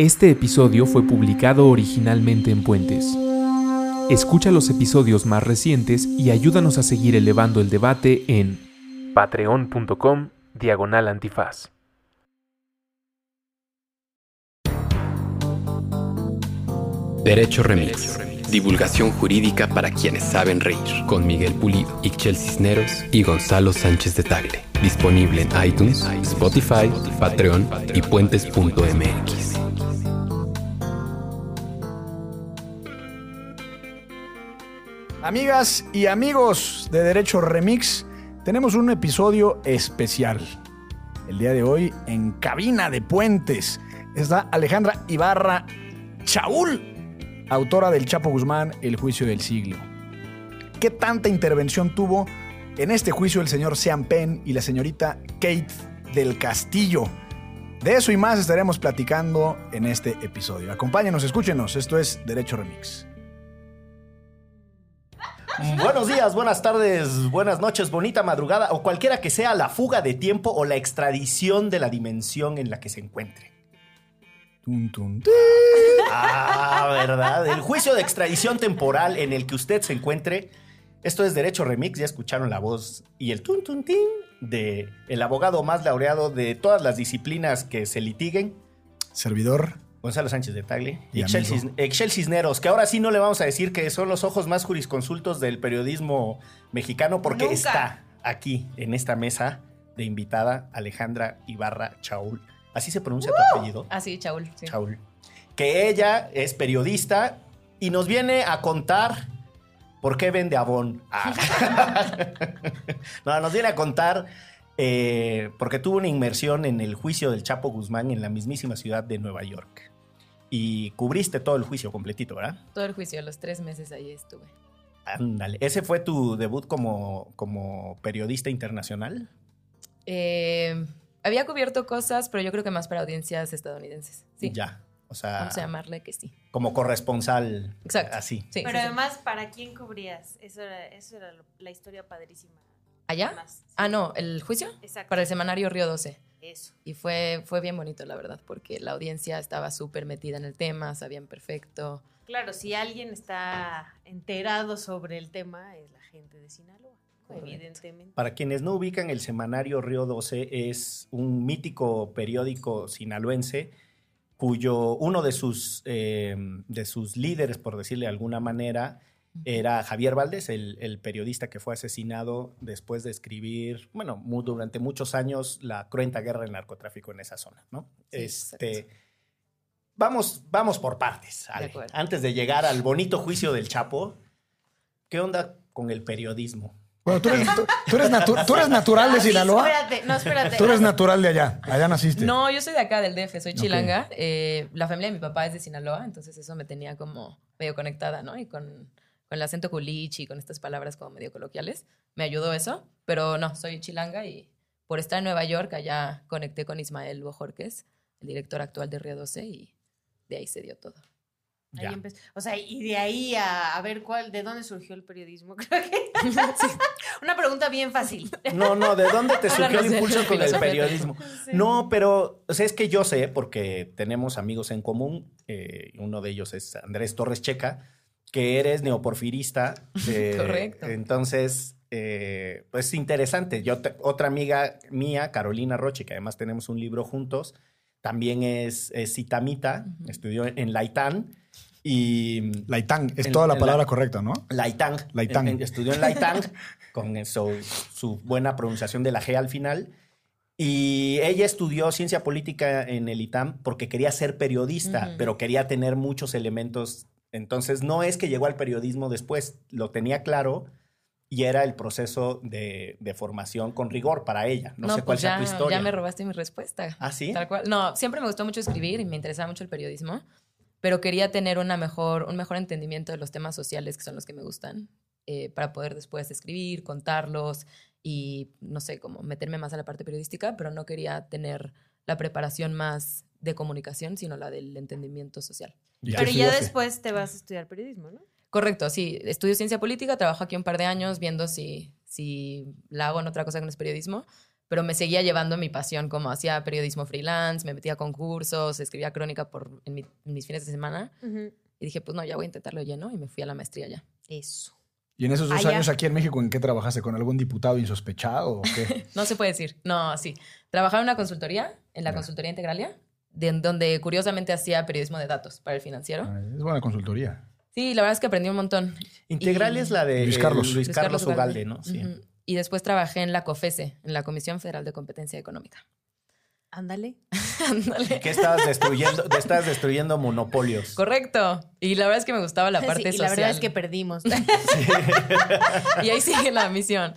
Este episodio fue publicado originalmente en Puentes. Escucha los episodios más recientes y ayúdanos a seguir elevando el debate en patreon.com diagonal antifaz. Derecho Remix. Divulgación jurídica para quienes saben reír. Con Miguel Pulido, Ixchel Cisneros y Gonzalo Sánchez de Tagle. Disponible en iTunes, Spotify, Patreon y puentes.mx. Amigas y amigos de Derecho Remix, tenemos un episodio especial. El día de hoy en Cabina de Puentes está Alejandra Ibarra Chaul, autora del Chapo Guzmán, El Juicio del Siglo. ¿Qué tanta intervención tuvo en este juicio el señor Sean Penn y la señorita Kate del Castillo? De eso y más estaremos platicando en este episodio. Acompáñenos, escúchenos. Esto es Derecho Remix. Buenos días, buenas tardes, buenas noches, bonita madrugada o cualquiera que sea la fuga de tiempo o la extradición de la dimensión en la que se encuentre. Tun, tun, tun. Ah, ¿verdad? El juicio de extradición temporal en el que usted se encuentre. Esto es Derecho Remix, ya escucharon la voz y el tun tun tin de el abogado más laureado de todas las disciplinas que se litiguen, Servidor. Gonzalo Sánchez de Tagle Y Excel, Cisneros, que ahora sí no le vamos a decir que son los ojos más jurisconsultos del periodismo mexicano, porque Nunca. está aquí en esta mesa de invitada Alejandra Ibarra Chaul. ¿Así se pronuncia tu apellido? Ah, sí, Chaul. sí. Chaul. Que ella es periodista y nos viene a contar por qué vende Avon. Ah. no, nos viene a contar eh, porque tuvo una inmersión en el juicio del Chapo Guzmán en la mismísima ciudad de Nueva York. Y cubriste todo el juicio completito, ¿verdad? Todo el juicio, los tres meses ahí estuve. Ándale. ¿Ese fue tu debut como, como periodista internacional? Eh, había cubierto cosas, pero yo creo que más para audiencias estadounidenses. Sí. Ya. O sea, Vamos a llamarle que sí. como corresponsal. Exacto. Así. Sí, Pero sí, sí. además, ¿para quién cubrías? Eso era, eso era lo- la historia padrísima. ¿Allá? Además, sí. Ah, no, el juicio. Exacto. Para el semanario Río 12. Eso. Y fue, fue bien bonito, la verdad, porque la audiencia estaba súper metida en el tema, sabían perfecto. Claro, si alguien está enterado sobre el tema, es la gente de Sinaloa, Correcto. evidentemente. Para quienes no ubican, el semanario Río 12 es un mítico periódico sinaloense cuyo uno de sus, eh, de sus líderes, por decirle de alguna manera, era Javier Valdés, el, el periodista que fue asesinado después de escribir, bueno, durante muchos años la cruenta guerra del narcotráfico en esa zona, ¿no? Sí, este, exacto. vamos, vamos por partes, Ale. Antes de llegar al bonito juicio del Chapo, ¿qué onda con el periodismo? Bueno, tú eres, tú- tú eres natu- tú eres natural de Ah, Sinaloa. Espérate, no, espérate. Tú eres natural de allá. Allá naciste. No, yo soy de acá, del DF, soy chilanga. Eh, la familia de mi papá es de Sinaloa, entonces eso me tenía como medio conectada, ¿no? Y con, con el acento culichi, con estas palabras como medio coloquiales, me ayudó eso. Pero no, soy chilanga y por estar en Nueva York, allá conecté con Ismael Bojorquez, el director actual de Río 12, y de ahí se dio todo. Ahí Ya. empezó. O sea, y de ahí a, a ver cuál, de dónde surgió el periodismo. Creo que una pregunta bien fácil. No, no, ¿de dónde te surgió el impulso con el periodismo? No, pero o sea, es que yo sé, porque tenemos amigos en común, eh, uno de ellos es Andrés Torres Checa, que eres neoporfirista. eh, Correcto. Entonces, eh, pues es interesante. Yo, te- otra amiga mía, Carolina Roche, que además tenemos un libro juntos, también es, es citamita, Ujú. estudió en Laitán y... Laitán, es En- toda la palabra la- correcta, ¿no? Laitang. Laitang. En- en- Estudió en Laitang con eso, su buena pronunciación de la G al final. Y ella estudió ciencia política en el ITAM porque quería ser periodista, Ujú. pero quería tener muchos elementos. Entonces, no es que llegó al periodismo después, lo tenía claro y era el proceso de, de formación con rigor para ella. No, sé cuál pues sea ya, tu historia. ya me robaste mi respuesta. ¿Ah, sí? Tal cual. No, siempre me gustó mucho escribir y me interesaba mucho el periodismo, pero quería tener una mejor, un mejor entendimiento de los temas sociales que son los que me gustan, eh, para poder después escribir, contarlos y, no sé, como meterme más a la parte periodística, pero no quería tener la preparación más de comunicación, sino la del entendimiento social. ¿Y qué Pero ya después te vas a estudiar periodismo, ¿no? Correcto, sí. Estudio ciencia política, trabajo aquí un par de años viendo si, si la hago en otra cosa que no es periodismo, pero me seguía llevando mi pasión, como hacía periodismo freelance, me metía a concursos, escribía crónica por, en, mi- en mis fines de semana. Y dije, pues no, ya voy a intentarlo lleno y me fui a la maestría ya. Eso. ¿Y en esos dos Allá. años aquí en México, en qué trabajaste? ¿Con algún diputado insospechado o qué? No se puede decir. No, sí. Trabajaba en una consultoría, en la consultoría Integralia, de, donde curiosamente hacía periodismo de datos para el financiero. Ah, es buena consultoría. Sí, la verdad es que aprendí un montón. Integral Y- es la de Luis eh, Carlos. Luis Carlos Ugalde, ¿no? Sí. Y después trabajé en la COFESE, en la Comisión Federal de Competencia Económica. Ándale. Ándale. Que estabas destruyendo, estabas destruyendo monopolios. Correcto. Y la verdad es que me gustaba la parte Sí, y social. la verdad es que perdimos. y ahí sigue la misión.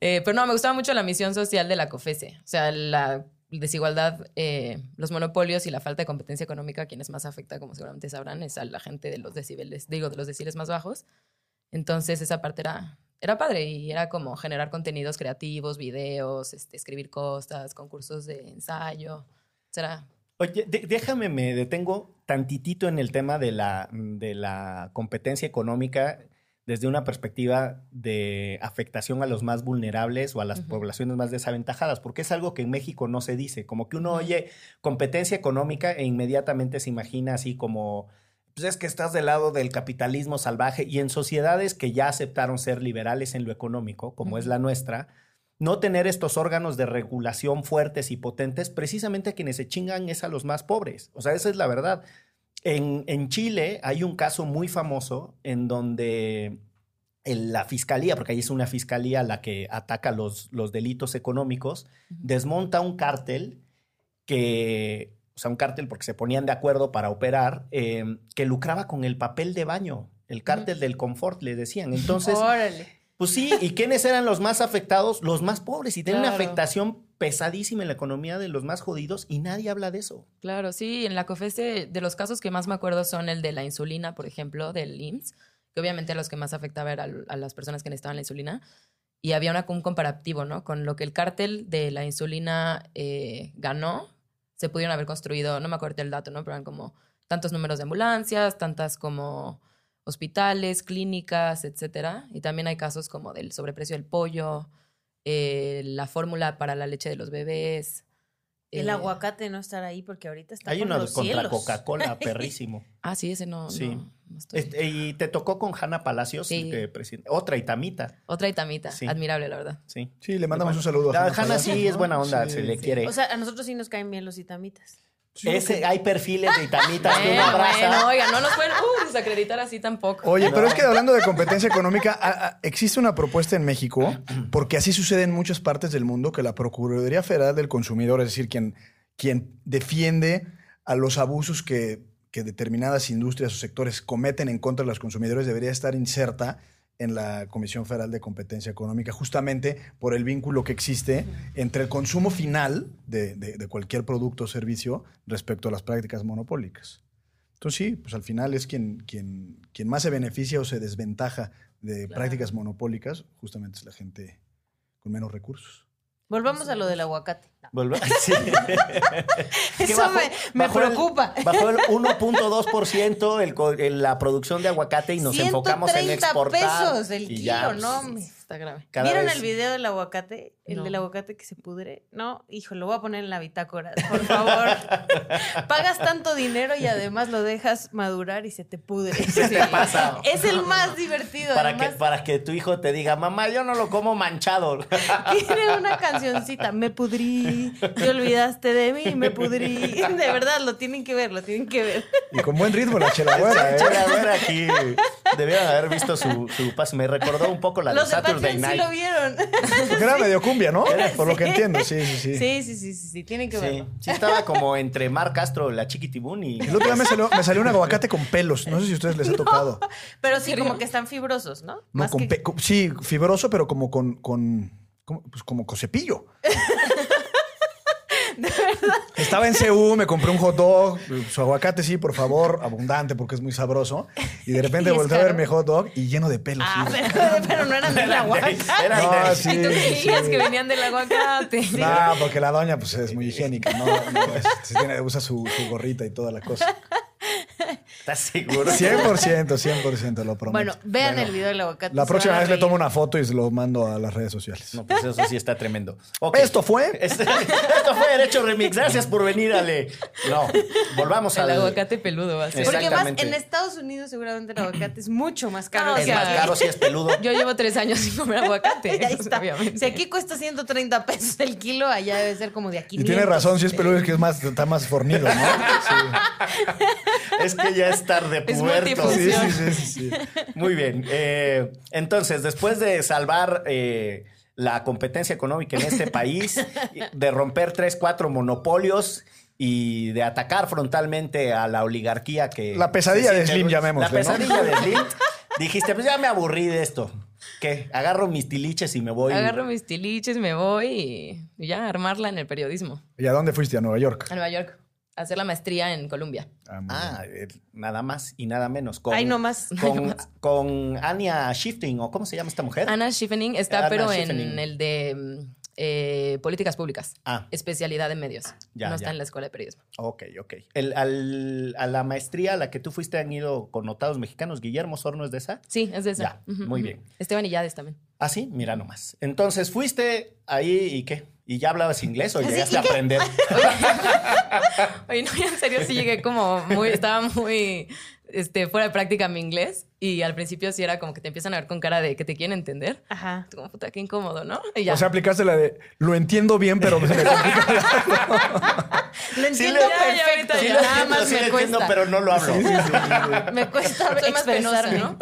Eh, pero no, me gustaba mucho la misión social de la COFESE. O sea, la desigualdad, eh, los monopolios y la falta de competencia económica, quienes más afecta, como seguramente sabrán, es a la gente de los decibeles, digo, de los deciles más bajos. Entonces, esa parte era, era padre y era como generar contenidos creativos, videos, este, escribir cosas, concursos de ensayo. Será Oye, déjame, me detengo tantitito en el tema de la, de la competencia económica desde una perspectiva de afectación a los más vulnerables o a las poblaciones más desaventajadas, porque es algo que en México no se dice, como que uno oye competencia económica e inmediatamente se imagina así como, pues es que estás del lado del capitalismo salvaje y en sociedades que ya aceptaron ser liberales en lo económico, como es la nuestra, no tener estos órganos de regulación fuertes y potentes, precisamente a quienes se chingan es a los más pobres. O sea, esa es la verdad. En, en Chile hay un caso muy famoso en donde la fiscalía, porque ahí es una fiscalía la que ataca los, los delitos económicos, desmonta un cártel que, o sea, un cártel porque se ponían de acuerdo para operar, eh, que lucraba con el papel de baño, el cártel del confort, le decían. Entonces, Órale. pues sí, ¿y quiénes eran los más afectados? Los más pobres y tienen una afectación pesadísima en la economía de los más jodidos y nadie habla de eso. Claro, sí, en la COFESE, de los casos que más me acuerdo son el de la insulina, por ejemplo, del IMSS, que obviamente los que más afectaba era al- a las personas que necesitaban la insulina. Y había un comparativo, ¿no? Con lo que el cártel de la insulina eh, ganó, se pudieron haber construido, no me acuerdo el dato, ¿no? Pero eran como tantos números de ambulancias, tantas como hospitales, clínicas, etcétera. Y también hay casos como del sobreprecio del pollo, eh, la fórmula para la leche de los bebés. El eh, aguacate no estará ahí porque ahorita está Hay por uno los contra. Coca-Cola, perrísimo. Ah, sí, ese no. Sí. no- no estoy- Este, y te tocó con Hanna Palacios, Sí. que preside- otra itamita. Otra itamita. Sí. Admirable, la verdad. Sí. Sí, le mandamos un saludo a La Hanna Hanna sí ¿no? es buena onda, Sí. se le quiere. O sea, a nosotros sí nos caen bien los itamitas. Ese, hay perfiles de itamitas que uno Bueno, abraza. bueno, oiga, no nos pueden uh, desacreditar así tampoco. Oye, pero es que hablando de competencia económica, a- a- existe una propuesta en México, porque así sucede en muchas partes del mundo, que la Procuraduría Federal del Consumidor, es decir, quien, quien defiende a los abusos que, que determinadas industrias o sectores cometen en contra de los consumidores, debería estar inserta en la Comisión Federal de Competencia Económica, justamente por el vínculo que existe entre el consumo final de, de- de cualquier producto o servicio respecto a las prácticas monopólicas. Entonces sí, pues al final es quien, quien, quien más se beneficia o se desventaja de prácticas monopólicas, justamente es la gente con menos recursos. Volvamos a lo del aguacate. Volve- sí. Eso bajó- me, me bajó el- preocupa. Bajó el 1.2% el, la producción de aguacate y nos enfocamos en 130 exportar. pesos el y kilo, ya, ¿no? pues, Me- Está grave. ¿Vieron vez- el video del aguacate? El No. del aguacate que se pudre. No, hijo, lo voy a poner en la bitácora, por favor. Pagas tanto dinero y además lo dejas madurar y se te pudre. Se te pasa. Es el más divertido. Para que, para que tu hijo te diga, mamá, yo no lo como manchado. tiene una cancioncita. Me pudrí, te olvidaste de mí, me pudrí. De verdad, lo tienen que ver, lo tienen que ver. Y con buen ritmo la chelagüera, ¿eh? Chela, güera, aquí debieron haber visto su, su paso. Me recordó un poco la de Los de Saturday Patreon sí Night. lo vieron. Porque era medio cumbia, ¿no? Era- Por lo que entiendo, sí, sí, sí. Sí, sí, sí, sí, sí, tienen que Sí, verlo. sí estaba como entre Mar Castro, la Chiquitibún y... El otro día me salió, me salió un aguacate con pelos. No sé si a ustedes les ha tocado. Pero sí, como que están fibrosos, ¿no? No, Más con que- pe- con- sí, fibroso, pero como con, con, como, pues como con cepillo. Estaba en CU, me compré un hot dog, su aguacate sí, por favor, abundante porque es muy sabroso. Y de repente volteé a ver mi hot dog y lleno de pelos. Ah, sí. pero, pero no eran del aguacate. Era No, de- sí, ¿Y tú sí, creías sí. que venían del aguacate? No, porque la doña pues es muy higiénica, ¿no? no, es- sí tiene- usa su, su gorrita y toda la cosa. ¿Estás seguro? 100%, 100%, lo prometo. Bueno, vean Bueno, el video del aguacate. La próxima vez le tomo una foto y se lo mando a las redes sociales. No, pues eso sí está tremendo. Ok. Esto fue. Este- esto fue Derecho Remix. Gracias por venir, Ale. No, volvamos El al... aguacate peludo va a ser. Exacto. Porque más en Estados Unidos seguramente el aguacate es mucho más caro. No, Es más aquí. caro si es peludo. Yo llevo tres años sin comer aguacate. Ahí está. obviamente. Si aquí cuesta 130 pesos el kilo, allá debe ser como de aquí. Y tiene razón, si es peludo es que es más, está más fornido, ¿no? Es que ya es tarde, Es puberto. Sí, sí, sí, sí, sí. Muy bien. Eh, entonces, después de salvar eh, la competencia económica en este país, de romper tres, cuatro monopolios y de atacar frontalmente a la oligarquía que... La pesadilla de Slim, llamémosle, La ¿no? pesadilla de Slim. Dijiste, pues ya me aburrí de esto. ¿Qué? Agarro mis tiliches y me voy. Agarro mis tiliches, me voy y ya armarla en el periodismo. ¿Y a dónde fuiste? ¿A Nueva York? A Nueva York. Hacer la maestría en Colombia. Ah, Ah, eh, nada más y nada menos. Con, Ahí nomás. Con, con Anya Shifting, o ¿cómo se llama esta mujer? Anna Schiffening está, Anna pero Schiffening. en el de mm, eh, políticas públicas. Ah. Especialidad en medios. Ya, no está en la escuela de periodismo. Ok, ok. El- al- a la maestría a la que tú fuiste han ido connotados mexicanos. Guillermo Sorno es de esa. Sí, es de esa. Ya, muy bien. Esteban Illades también. Ah, sí, mira nomás. Entonces, fuiste ahí y qué? ¿Y ya hablabas inglés o llegaste ¿Y a aprender? Oye, no, en serio sí llegué como muy, estaba muy este, fuera de práctica mi inglés y al principio sí era como que te empiezan a ver con cara de que te quieren entender. Ajá. Tú como puta, qué incómodo, ¿no? Y ya. O sea, aplicaste la de lo entiendo bien, pero se me complica. Lo entiendo le- ya, ya, perfecto. ahorita Sí, ya. lo Nada entiendo, más sí me lo entiendo, cuesta. pero no lo hablo. Me cuesta Soy más penosa. ¿no?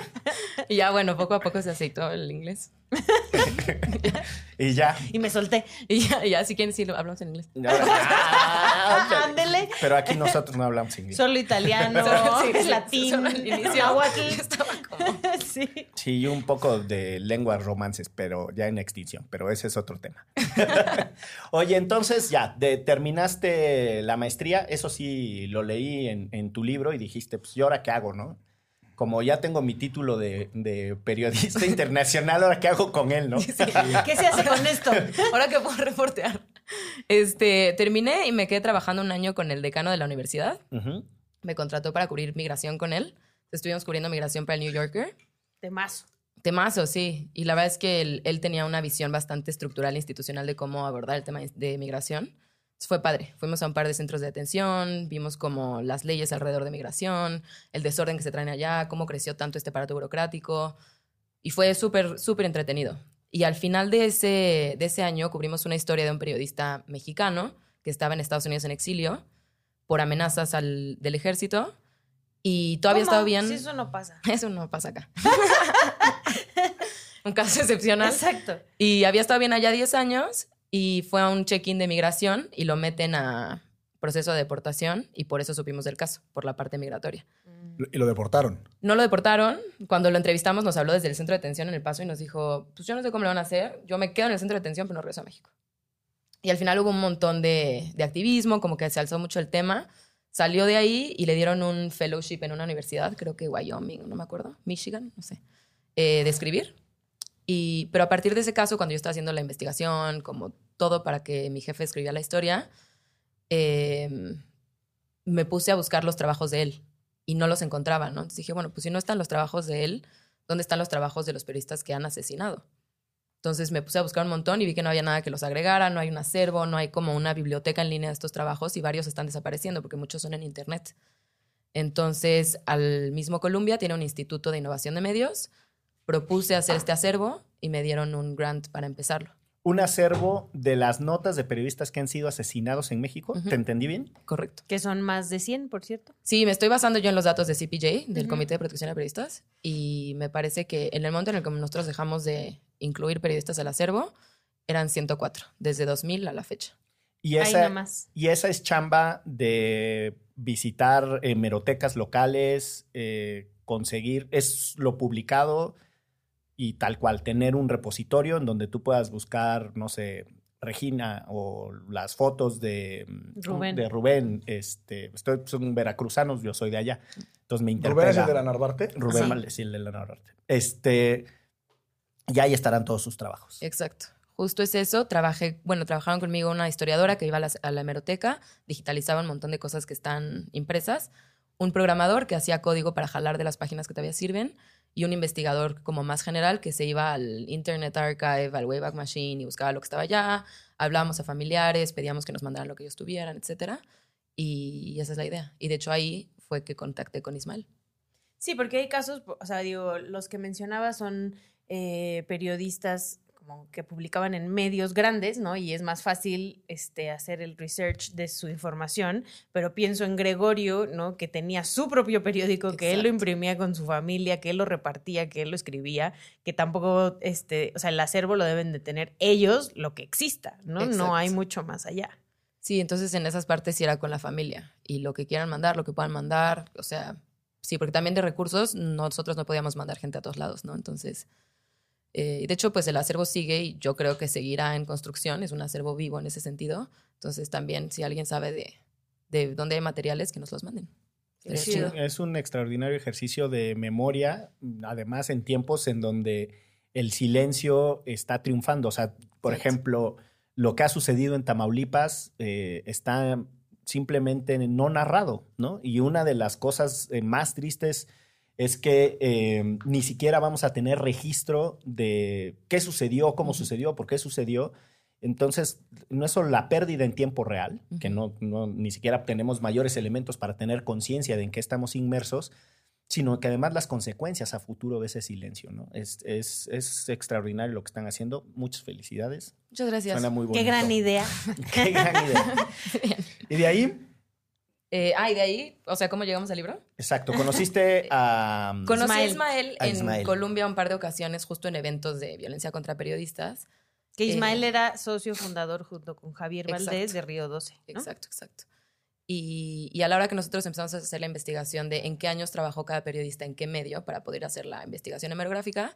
y ya, bueno, poco a poco se aceitó el inglés. Y ya. Y me solté. Y ya, y ya si quieren, sí, lo hablamos en inglés. Ah, Ándele. Pero aquí nosotros no hablamos inglés. Solo italiano, Sí, sí, latín, solo inicio. Estaba como... Sí. Sí, y un poco de lenguas romances, pero ya en extinción, pero ese es otro tema. Oye, entonces ya, de- terminaste la maestría, eso sí lo leí en, en tu libro y dijiste, pues, ¿y ahora qué hago, no? Como ya tengo mi título de, de periodista internacional, ¿ahora qué hago con él, no? ¿Qué se hace con esto? Ahora que puedo reportear. Este, terminé y me quedé trabajando un año con el decano de la universidad. Me contrató para cubrir migración con él. Estuvimos cubriendo migración para el New Yorker. Temazo. Temazo, sí. Y la verdad es que él, él tenía una visión bastante estructural e institucional de cómo abordar el tema de migración. Fue padre. Fuimos a un par de centros de detención, vimos como las leyes alrededor de migración, el desorden que se traen allá, cómo creció tanto este aparato burocrático. Y fue súper, súper entretenido. Y al final de ese, de ese año cubrimos una historia de un periodista mexicano que estaba en Estados Unidos en exilio por amenazas al, del ejército. Y todavía ¿Cómo? estaba bien. Si eso no pasa. Eso no pasa acá. un caso excepcional. Exacto. Y había estado bien allá 10 años y fue a un check-in de migración y lo meten a proceso de deportación y por eso supimos del caso, por la parte migratoria. Y lo deportaron. No lo deportaron. Cuando lo entrevistamos nos habló desde el centro de detención en El Paso y nos dijo, pues yo no sé cómo lo van a hacer, yo me quedo en el centro de detención pero no regreso a México. Y al final hubo un montón de, de activismo, como que se alzó mucho el tema. Salió de ahí y le dieron un fellowship en una universidad, creo que Wyoming, no me acuerdo, Michigan, no sé, eh, de escribir. Y, pero a partir de ese caso, cuando yo estaba haciendo la investigación, como todo para que mi jefe escribiera la historia, eh, me puse a buscar los trabajos de él y no los encontraba, ¿no? Entonces dije, bueno, pues si no están los trabajos de él, ¿dónde están los trabajos de los periodistas que han asesinado? Entonces me puse a buscar un montón y vi que no había nada que los agregara, no hay un acervo, no hay como una biblioteca en línea de estos trabajos y varios están desapareciendo porque muchos son en Internet. Entonces, al mismo Columbia tiene un instituto de innovación de medios, propuse hacer este acervo y me dieron un grant para empezarlo. Un acervo de las notas de periodistas que han sido asesinados en México. ¿Te entendí bien? Correcto. Que son más de 100, por cierto. Sí, me estoy basando yo en los datos de CPJ, del. Comité de Protección de Periodistas, y me parece que en el momento en el que nosotros dejamos de incluir periodistas al acervo, eran 104, desde 2000 a la fecha. Y Ahí esa, nomás. y esa es chamba de visitar hemerotecas locales, eh, conseguir, es lo publicado y tal cual, tener un repositorio en donde tú puedas buscar, no sé, Regina o las fotos de Rubén. De Rubén este, estoy, son veracruzanos, yo soy de allá. Entonces me interpela. ¿Rubén es el de la Narvarte? Rubén Sí. Sí, el de la Narvarte. Este, y ahí estarán todos sus trabajos. Exacto. Justo es eso. Trabajé, bueno, trabajaron conmigo una historiadora que iba a la, a la hemeroteca, digitalizaba un montón de cosas que están impresas. Un programador que hacía código para jalar de las páginas que todavía sirven y un investigador como más general que se iba al Internet Archive, al Wayback Machine y buscaba lo que estaba allá, hablábamos a familiares, pedíamos que nos mandaran lo que ellos tuvieran, etcétera. Y esa es la idea. Y de hecho ahí fue que contacté con Ismael. Sí, porque hay casos, o sea, digo, los que mencionaba son eh, periodistas como que publicaban en medios grandes, ¿no? Y es más fácil este, hacer el research de su información, pero pienso en Gregorio, ¿no? Que tenía su propio periódico, que él lo imprimía con su familia, que él lo repartía, que él lo escribía, que tampoco, este, o sea, el acervo lo deben de tener ellos, lo que exista, ¿no? No hay mucho más allá. Sí, entonces en esas partes sí era con la familia y lo que quieran mandar, lo que puedan mandar, o sea, sí, porque también de recursos nosotros no podíamos mandar gente a todos lados, ¿no? Entonces, eh, de hecho, pues el acervo sigue y yo creo que seguirá en construcción, es un acervo vivo en ese sentido. Entonces, también si alguien sabe de, de dónde hay materiales, que nos los manden. Es, es un extraordinario ejercicio de memoria, además en tiempos en donde el silencio está triunfando. O sea, por ejemplo, lo que ha sucedido en Tamaulipas eh, está simplemente no narrado, ¿no? Y una de las cosas eh, más tristes es que eh, ni siquiera vamos a tener registro de qué sucedió, cómo sucedió, por qué sucedió. Entonces, no es solo la pérdida en tiempo real, que no, ni siquiera tenemos mayores elementos para tener conciencia de en qué estamos inmersos, sino que además las consecuencias a futuro de ese silencio, ¿no? Es, es, es extraordinario lo que están haciendo. Muchas felicidades. Muchas gracias. Suena muy Qué gran idea. Qué gran idea. y de ahí eh, ah, y de ahí, o sea, ¿cómo llegamos al libro? Exacto, conociste a... Um, Conocí a Ismael, en Colombia un par de ocasiones, justo en eventos de violencia contra periodistas. Que Ismael eh, era socio fundador junto con Javier Valdés de Río 12. Exacto, exacto. Y, y, a la hora que nosotros empezamos a hacer la investigación de en qué años trabajó cada periodista, en qué medio, para poder hacer la investigación hemerográfica,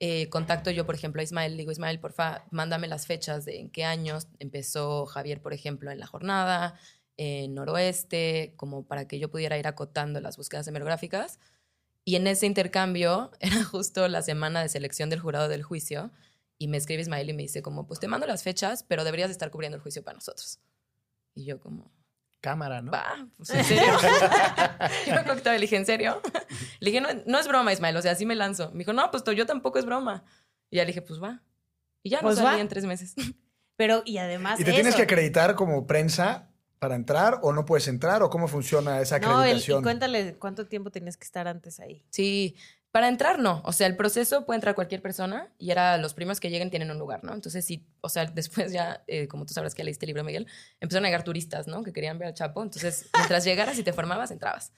eh, contacto yo, por ejemplo, a Ismael, digo, Ismael, porfa, mándame las fechas de en qué años empezó Javier, por ejemplo, en la jornada, en noroeste, como para que yo pudiera ir acotando las búsquedas hemerográficas. Y en ese intercambio era justo la semana de selección del jurado del juicio y me escribe Ismael y me dice como, pues te mando las fechas, pero deberías estar cubriendo el juicio para nosotros. Y yo como... Cámara, ¿no? Va, pues en serio. yo me le dije, ¿en serio? Le dije, no, es broma, Ismael, o sea, así me lanzo. Me dijo, no, pues yo tampoco es broma. Y ya le dije, pues va. Y ya pues salí en tres meses. Pero, y además. Y te tienes que acreditar como prensa para entrar o no puedes entrar o cómo funciona esa acreditación? No, y cuéntale cuánto tiempo tienes que estar antes ahí. Sí, para entrar no, o sea, el proceso puede entrar cualquier persona y era los primeros que lleguen tienen un lugar, ¿no? Entonces sí, o sea, después ya, eh, como tú sabrás que leíste el libro, Miguel, empezaron a llegar turistas, ¿no? Que querían ver al Chapo, entonces mientras llegaras y te formabas, entrabas.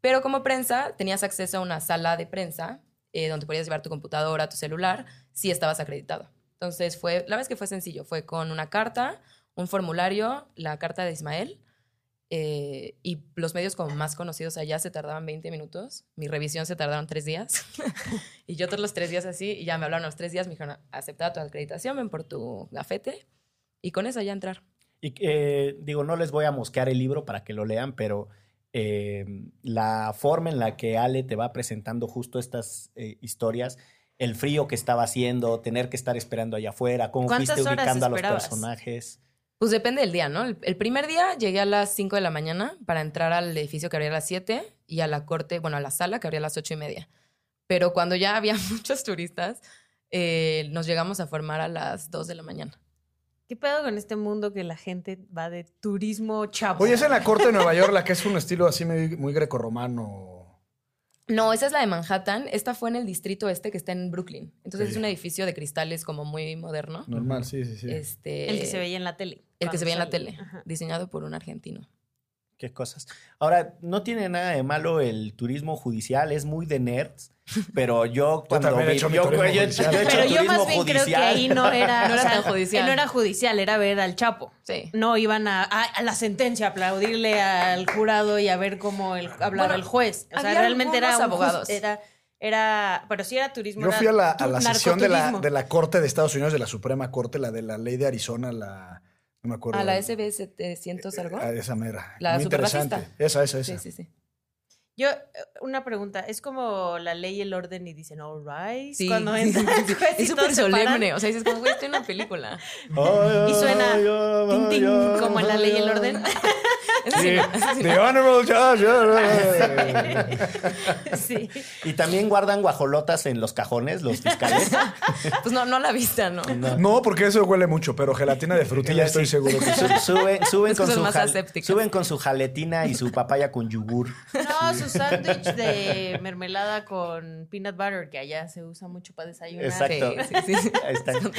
Pero como prensa, tenías acceso a una sala de prensa eh, donde podías llevar tu computadora, tu celular, si estabas acreditado. Entonces fue, la verdad es que fue sencillo, fue con una carta, un formulario, la carta de Ismael, eh, y los medios como más conocidos allá se tardaban 20 minutos. Mi revisión se tardaron tres días. y yo todos los tres días así, y ya me hablaron los tres días, me dijeron, acepta tu acreditación, ven por tu gafete. Y con eso ya entrar. Y eh, digo, no les voy a mosquear el libro para que lo lean, pero eh, la forma en la que Ale te va presentando justo estas historias, el frío que estaba haciendo, tener que estar esperando allá afuera, cómo fuiste ubicando a los personajes. Pues depende del día, ¿no? El, primer día llegué a las 5 de la mañana para entrar al edificio que abría a las 7 y a la corte, bueno, a la sala que abría a las 8 y media. Pero cuando ya había muchos turistas, eh, nos llegamos a formar a las 2 de la mañana. ¿Qué pedo con este mundo que la gente va de turismo chavo? Oye, es en la corte de Nueva York la que es un estilo así muy, muy grecorromano. No, esa es la de Manhattan. Esta fue en el distrito este que está en Brooklyn. Entonces es un edificio de cristales como muy moderno. Normal, sí, sí, sí. Este, el que se veía en la tele. El que se veía en la tele, diseñado por un argentino. Qué cosas. Ahora, no tiene nada de malo el turismo judicial, es muy de nerds. Pero yo cuando vi, yo, yo, Pero yo más bien creo que ahí no era, no era tan judicial. No era judicial, era ver al Chapo. Sí. No iban a, a, la sentencia, aplaudirle al jurado y a ver cómo el, hablaba el juez. O sea, realmente era abogados. Era, era, pero sí era turismo. Yo fui a la, a la sesión de la, de la Corte de Estados Unidos, de la Suprema Corte, la de la ley de Arizona, la no me acuerdo. ¿A la SB 700 algo? A esa mera. La Muy interesante. Esa, esa, esa. Sí, sí, sí. Yo, eh, una pregunta, ¿es como la ley y el orden y dicen all right? Sí, cuando entra Es súper solemne, o sea, dices como, güey, estoy en una película. y suena tin, tin, como en la ley y el orden. Sí, The Honorable Josh. Sí. Y también guardan guajolotas en los cajones, los fiscales. Pues no, no la vista, ¿no? No, porque eso huele mucho, pero gelatina de frutilla estoy seguro que sí. Su- suben, suben con su más jal- asépticas. suben con su jaletina y su papaya con yogur. No, su sándwich de mermelada con peanut butter, que allá se usa mucho para desayunar. Exacto. Sí, sí, sí. Ahí están.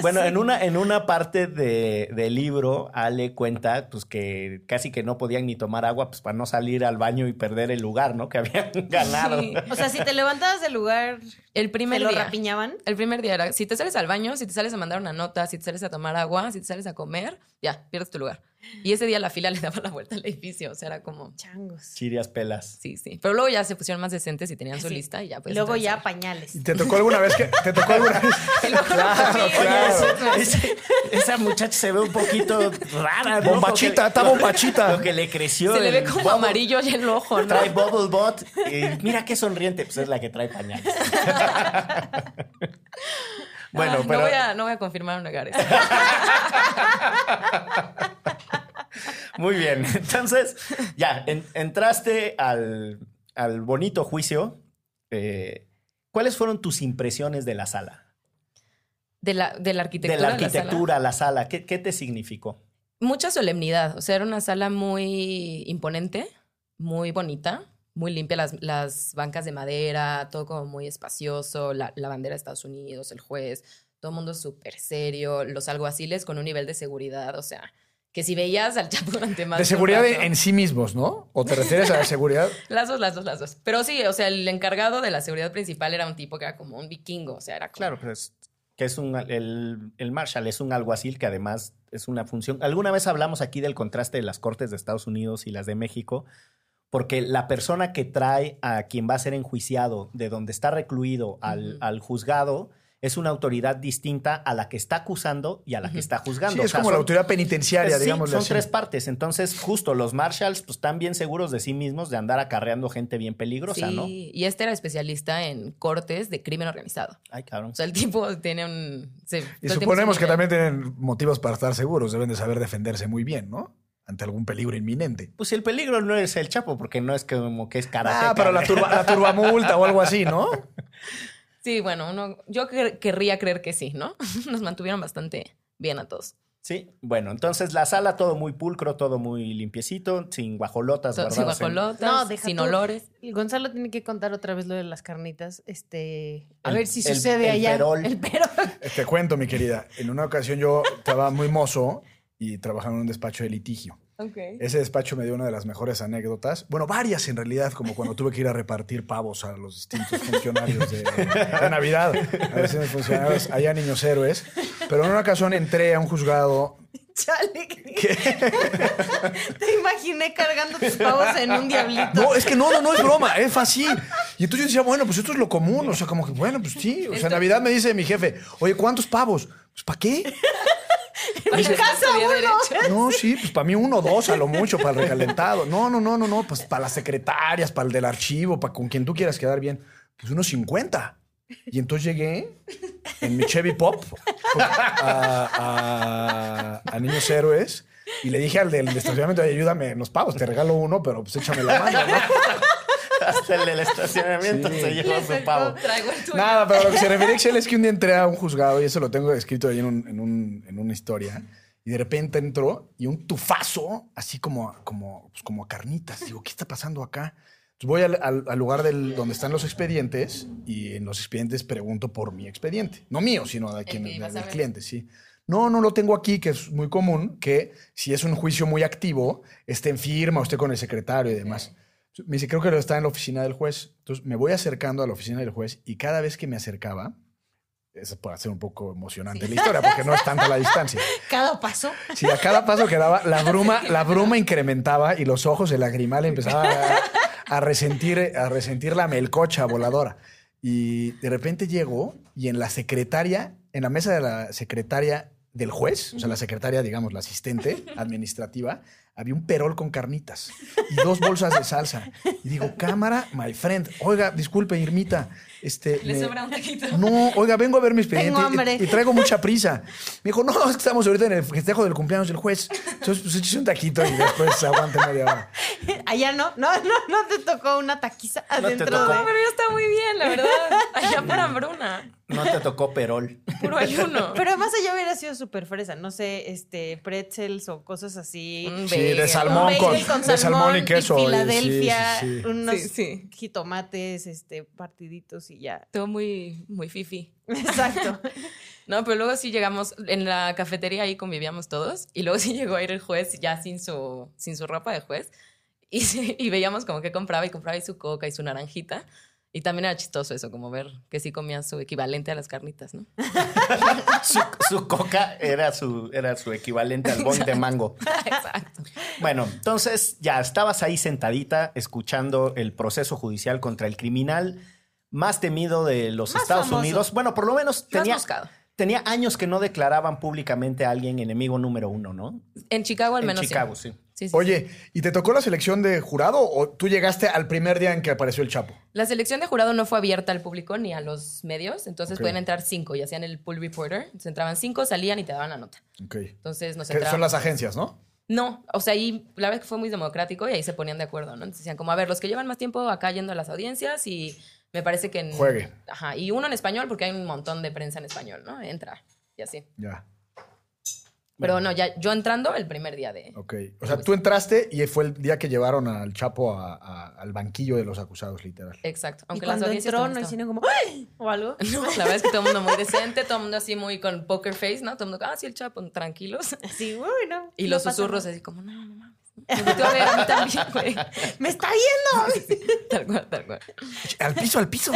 Bueno, en una, en una parte de- del libro, Ale cuenta pues, que casi que no podían ni tomar agua pues, para no salir al baño y perder el lugar, ¿no? Que habían ganado. Sí. O sea, si te levantabas del lugar, El primer ¿te lo día. rapiñaban? El primer día era, si te sales al baño, si te sales a mandar una nota, si te sales a tomar agua, si te sales a comer, ya, pierdes tu lugar. Y ese día la fila le daba la vuelta al edificio, o sea, era como, Changos. Chirias pelas. sí, sí. Pero luego ya se pusieron más decentes y tenían su Sí. lista y ya pues. luego ya pañales. ¿Y ¿Te tocó alguna vez que te tocó alguna vez? Claro, claro. Ese- esa muchacha se ve un poquito rara, ¿no? Bombachita, está bombachita. Lo que le creció. Se le ve como bubble- amarillo y el ojo, ¿no? Trae Bubble Bot. y mira qué sonriente. Pues es la que trae pañales. bueno, Ay, pero. No voy, a, no voy a confirmar o negar eso. Muy bien. Entonces, ya, en- entraste al, al bonito juicio. Eh, ¿Cuáles fueron tus impresiones de la sala? De la, de la arquitectura. de la sala. arquitectura, la sala. ¿Qué, qué te significó? Mucha solemnidad. O sea, era una sala muy imponente, muy bonita, muy limpia. Las, las bancas de madera, todo como muy espacioso. La, la bandera de Estados Unidos, el juez, todo el mundo súper serio. Los alguaciles con un nivel de seguridad. O sea, que si veías al Chapo durante más De seguridad rato- en sí mismos, ¿no? ¿O te refieres a la seguridad? Las dos, las dos, las dos. Pero sí, o sea, el encargado de la seguridad principal era un tipo que era como un vikingo. O sea, era como. Claro, pues que es un el, el Marshall es un alguacil que además es una función. Alguna vez hablamos aquí del contraste de las cortes de Estados Unidos y las de México, porque la persona que trae a quien va a ser enjuiciado de donde está recluido al, al juzgado es una autoridad distinta a la que está acusando y a la que está juzgando. Sí, O es sea, como la autoridad penitenciaria, Sí, digamos. son tres partes. Entonces, justo los Marshalls pues, están bien seguros de sí mismos de andar acarreando gente bien peligrosa, sí, ¿no? y este era especialista en cortes de crimen organizado. Ay, cabrón. O sea, el tipo tiene un... Y suponemos que también tienen motivos para estar seguros. Deben de saber defenderse muy bien, ¿no? Ante algún peligro inminente. Pues el peligro no es el Chapo, porque no es como que es karate. Ah, pero la, turba, la turbamulta o algo así, ¿no? Sí, bueno, uno, yo quer- querría creer que sí, ¿no? Nos mantuvieron bastante bien a todos. Sí, bueno, entonces la sala todo muy pulcro, todo muy limpiecito, sin guajolotas To- Sin en- guajolotas, No, deja sin tú. olores. Gonzalo tiene que contar otra vez lo de las carnitas. Este, a El- ver si el- sucede el allá. perol. El perol. Te cuento, mi querida. En una ocasión yo estaba muy mozo y trabajaba en un despacho de litigio. Ese despacho me dio una de las mejores anécdotas. Bueno, varias en realidad, como cuando tuve que ir a repartir pavos a los distintos funcionarios de, de Navidad, a los distintos funcionarios, allá niños héroes. Pero en una ocasión entré a un juzgado. Chale. Te imaginé cargando tus pavos en un diablito. No, es que no, no, no es broma, es así. Y entonces yo decía, bueno, pues esto es lo común. O sea, como que, bueno, pues sí. O sea, Navidad me dice mi jefe, oye, ¿cuántos pavos? Pues, ¿para qué? En casa uno. No, sí, pues para mí uno, dos, a lo mucho, para el recalentado. No, no, no, no, no, pues para las secretarias, para el del archivo, para con quien tú quieras quedar bien. Pues unos 50. Y entonces llegué en mi Chevy Pop a, a- a Niños Héroes y le dije al del estacionamiento, "Oye, ayúdame en los pavos, te regalo uno, pero pues échame la mano, ¿no? Hasta el del estacionamiento Sí. se llevó su pavo. Traigo el tuyo. Nada, pero lo que se refiere Excel es que un día entré a un juzgado y eso lo tengo escrito ahí en, un- en un- en una historia. Y de repente entró y un tufazo, así como, como, pues, como a carnitas. Digo, ¿qué está pasando acá? Entonces voy al, al- al lugar del, donde están los expedientes y en los expedientes pregunto por mi expediente. No mío, sino de quien, del a ver. cliente, sí. No, no lo tengo aquí, que es muy común, que si es un juicio muy activo, esté en firma, o esté con el secretario y demás. Me dice, creo que lo está en la oficina del juez. Entonces me voy acercando a la oficina del juez y cada vez que me acercaba, eso puede ser un poco emocionante la historia, porque no es tanta la distancia. Cada paso. Sí, a cada paso que daba, la bruma, la bruma incrementaba y los ojos, el lagrimal empezaba a, a resentir, a resentir la melcocha voladora. Y de repente llego y en la secretaria, en la mesa de la secretaria del juez, o sea, la secretaria, digamos, la asistente administrativa, había un perol con carnitas y dos bolsas de salsa. Y digo, cámara, my friend. Oiga, disculpe, Irmita. Este, Le me- sobra un taquito. No, oiga, vengo a ver mi expediente Tengo y- hambre. y, traigo mucha prisa. Me dijo, no, es que estamos ahorita en el festejo del cumpleaños del juez. Entonces, pues échese un taquito y después aguante media hora. Allá no, no, no, no te tocó una taquiza te adentro. No, de... pero ya está muy bien, la verdad. Allá por hambruna. No te tocó perol. Puro ayuno. Pero además allá hubiera sido súper fresa, no sé, este, pretzels o cosas así. Un Sí, de salmón con, con de salmón y queso. y- Filadelfia, sí, sí, sí. unos Sí, sí. jitomates, este, partiditos y ya. Todo muy, muy fifi. Exacto. No, pero luego sí llegamos, en la cafetería ahí convivíamos todos, y luego sí llegó a ir el juez ya sin su, sin su ropa de juez, y, sí- y veíamos como que compraba y compraba y su coca y su naranjita, y también era chistoso eso, como ver que sí comía su equivalente a las carnitas, ¿no? Su, su coca era su, era su equivalente al boing de mango. Exacto. Bueno, entonces ya estabas ahí sentadita escuchando el proceso judicial contra el criminal más temido de los Más Estados famoso. Unidos. Bueno, por lo menos tenía, años que no declaraban públicamente a alguien enemigo número uno, ¿no? En Chicago al en menos Chicago, sí. sí. Sí, sí, sí. Oye, ¿y te tocó la selección de jurado o tú llegaste al primer día en que apareció el Chapo? La selección de jurado no fue abierta al público ni a los medios, entonces pueden entrar cinco y hacían el pool reporter. Entonces entraban cinco, salían y te daban la nota. Ok. Entonces nos Que son entraban. las agencias, ¿no? No, o sea, ahí la verdad que fue muy democrático y ahí se ponían de acuerdo, ¿no? Entonces decían como, a ver, los que llevan más tiempo acá yendo a las audiencias y me parece que... En, Juegue. Ajá, y uno en español porque hay un montón de prensa en español, ¿no? Entra y así. Ya. Pero no, ya yo entrando el primer día de... Ok. O sea, tú entraste y fue el día que llevaron al Chapo a- a- al banquillo de los acusados, literal. Exacto. y Aunque las cuando audiencias entró no hicieron como ¡ay! o algo. No, la verdad es que todo el mundo muy decente, todo el mundo así muy con poker face, ¿no? Todo el mundo, ah, sí, el chapo, tranquilos. Así, uy, no. Y no los susurros nada. así como, no, no mames. Me volteó a ver a mí también, güey. ¡Me está viendo! Tal cual, tal cual. Al piso, al piso.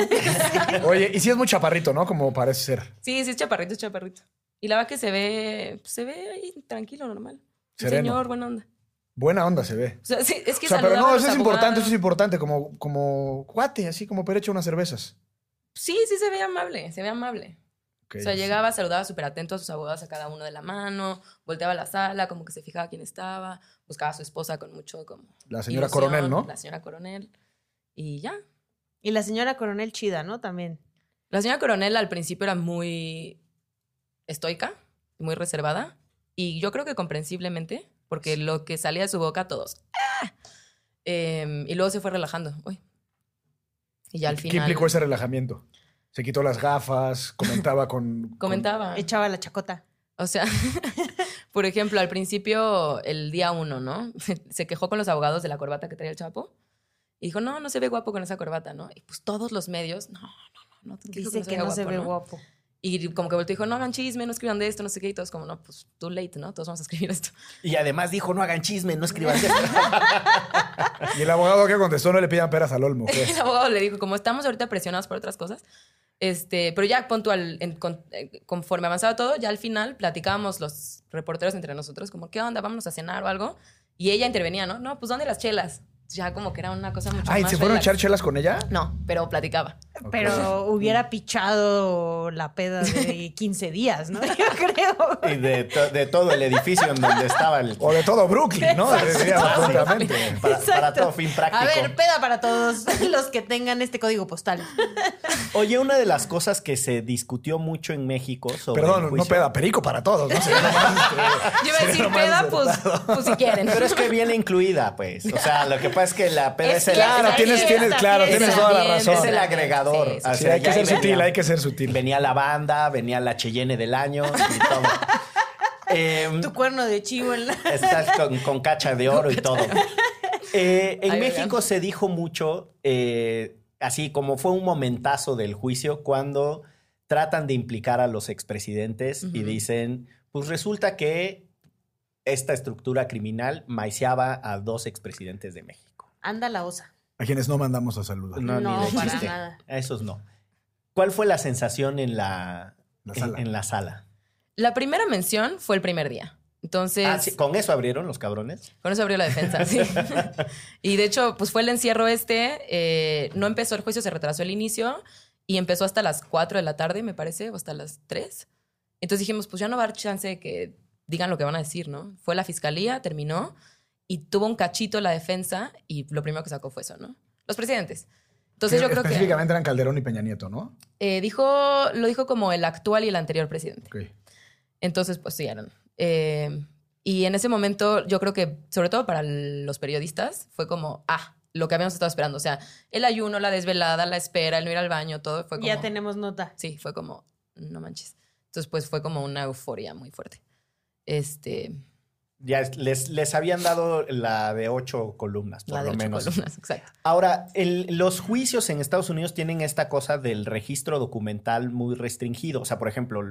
Oye, y sí es muy chaparrito, ¿no? Como parece ser. Sí, sí, es chaparrito, es chaparrito. Y la verdad que se ve, se ve ahí tranquilo, normal. Un Sereno. Señor, buena onda. Buena onda se ve. O sea, sí, es que O sea, pero no, eso es importante, eso es importante, como, como cuate, así como perecho unas cervezas. Sí, sí se ve amable, se ve amable. Ok. O sea, llegaba, saludaba súper atento a sus abogados a cada uno de la mano, volteaba a la sala, como que se fijaba quién estaba, buscaba a su esposa con mucho como... La señora ilusión, Coronel, ¿no? La señora Coronel. Y ya. Y la señora coronel chida, ¿no? También. La señora Coronel al principio era muy estoica, muy reservada, y yo creo que comprensiblemente, porque lo que salía de su boca, todos... ¡ah! Em, y luego se fue relajando. Uy. Y ya al ¿Qué final... implicó ese relajamiento? Se quitó las gafas, comentaba con... con- Comentaba. Echaba la chacota. O sea, por ejemplo, al principio, el día uno, ¿no? Se quejó con los abogados de la corbata que traía el Chapo. Y dijo, no, no se ve guapo con esa corbata, ¿no? Y pues todos los medios, no, no, no, no. Dice que no se ve ¿no? guapo. Y como que volteó y dijo, no hagan chisme, no escriban de esto, no sé qué. Y todos como, no, pues too late, ¿no? Todos vamos a escribir esto. Y además dijo, no hagan chisme, no escriban de esto. Y el abogado que contestó, no le pidan peras al olmo. ¿qué? El abogado le dijo, como estamos ahorita presionados por otras cosas, este, pero ya puntual, en- con- eh, conforme avanzaba todo, ya al final platicábamos los reporteros entre nosotros, como, ¿qué onda? Vámonos a cenar o algo. Y ella intervenía, ¿no? No, pues ¿dónde las chelas? Ya como que era una cosa mucho Ay, más ¿se fueron a relax. echar chelas con ella? No, pero platicaba. Pero hubiera pichado la peda de 15 días, ¿no? Yo creo. Y de, to- de todo el edificio en donde estaba el... O de todo Brooklyn, ¿no? Prontamente. Para, para todo fin práctico. A ver, peda para todos los que tengan este código postal. Oye, una de las cosas que se discutió mucho en México sobre el Perdón, no juicio- peda, perico para todos, ¿no? Sería lo más, este, Yo iba a sería decir lo más peda, pues, acertado. pues si quieren. Pero es que viene incluida, pues. O sea, lo que pasa es que la peda es, Es el, Claro, tienes, tienes, claro, tienes toda la razón. es el agregador. Sí, sí, O Sí, sea, hay que ser sutil, venía- hay que ser sutil. Venía la banda, venía la Cheyenne del año y todo. Em, Tu cuerno de chivo en la... Estás con, con cacha de oro y todo. Eh, en México vean. se dijo mucho, eh, así como fue un momentazo del juicio, cuando tratan de implicar a los expresidentes y dicen, pues resulta que esta estructura criminal maiciaba a dos expresidentes de México. Anda la osa. A quienes no mandamos a saludar. No, No, ni de para chiste. nada. A esos no. ¿Cuál fue la sensación en la, La en- sala. en la sala? La primera mención fue el primer día. Entonces, Ah, sí, ¿Con eso abrieron los cabrones? con eso abrió la defensa, sí. y de hecho, pues fue el encierro este. eh, no empezó el juicio, se retrasó el inicio y empezó hasta las 4 de la tarde, me parece, o hasta las 3. Entonces dijimos, pues ya no va a haber chance de que digan lo que van a decir, ¿no? Fue la fiscalía, terminó y tuvo un cachito la defensa y lo primero que sacó fue eso, ¿no? Los presidentes. Entonces yo creo que Específicamente eran Calderón y Peña Nieto, ¿no? eh, dijo, lo dijo como el actual y el anterior presidente. Ok. Entonces, pues sí, eran. Eh, y en ese momento, yo creo que, sobre todo para los periodistas, fue como, ah, lo que habíamos estado esperando. O sea, el ayuno, la desvelada, la espera, el no ir al baño, todo fue como. Ya tenemos nota. Sí, fue como, no manches. Entonces, pues fue como una euforia muy fuerte. Este, Ya es- les, les habían dado la de ocho columnas, por la de lo ocho menos. columnas, exacto. Ahora, el- los juicios en Estados Unidos tienen esta cosa del registro documental muy restringido. O sea, por ejemplo,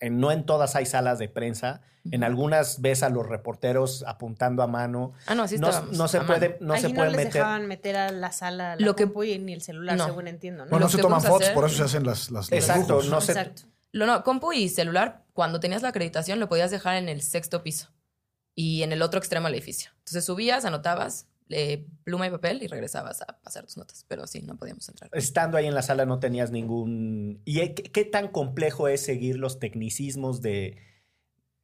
en- no en todas hay salas de prensa. En algunas ves a los reporteros apuntando a mano. Ah, no, sí no, no se puede, no se no puede les meter. dejaban meter a la sala la Lo que- y ni el celular, No. según entiendo, ¿no? Bueno, no se toman fotos, hacer- por eso se hacen las, las Exacto, dibujos. no se- Exacto. Lo no, compu y celular, cuando tenías la acreditación, lo podías dejar en el sexto piso y en el otro extremo del edificio. Entonces subías, anotabas, pluma y papel y regresabas a pasar tus notas. Pero sí, no podíamos entrar. Estando ahí en la sala no tenías ningún... ¿Y qué, qué tan complejo es seguir los tecnicismos de,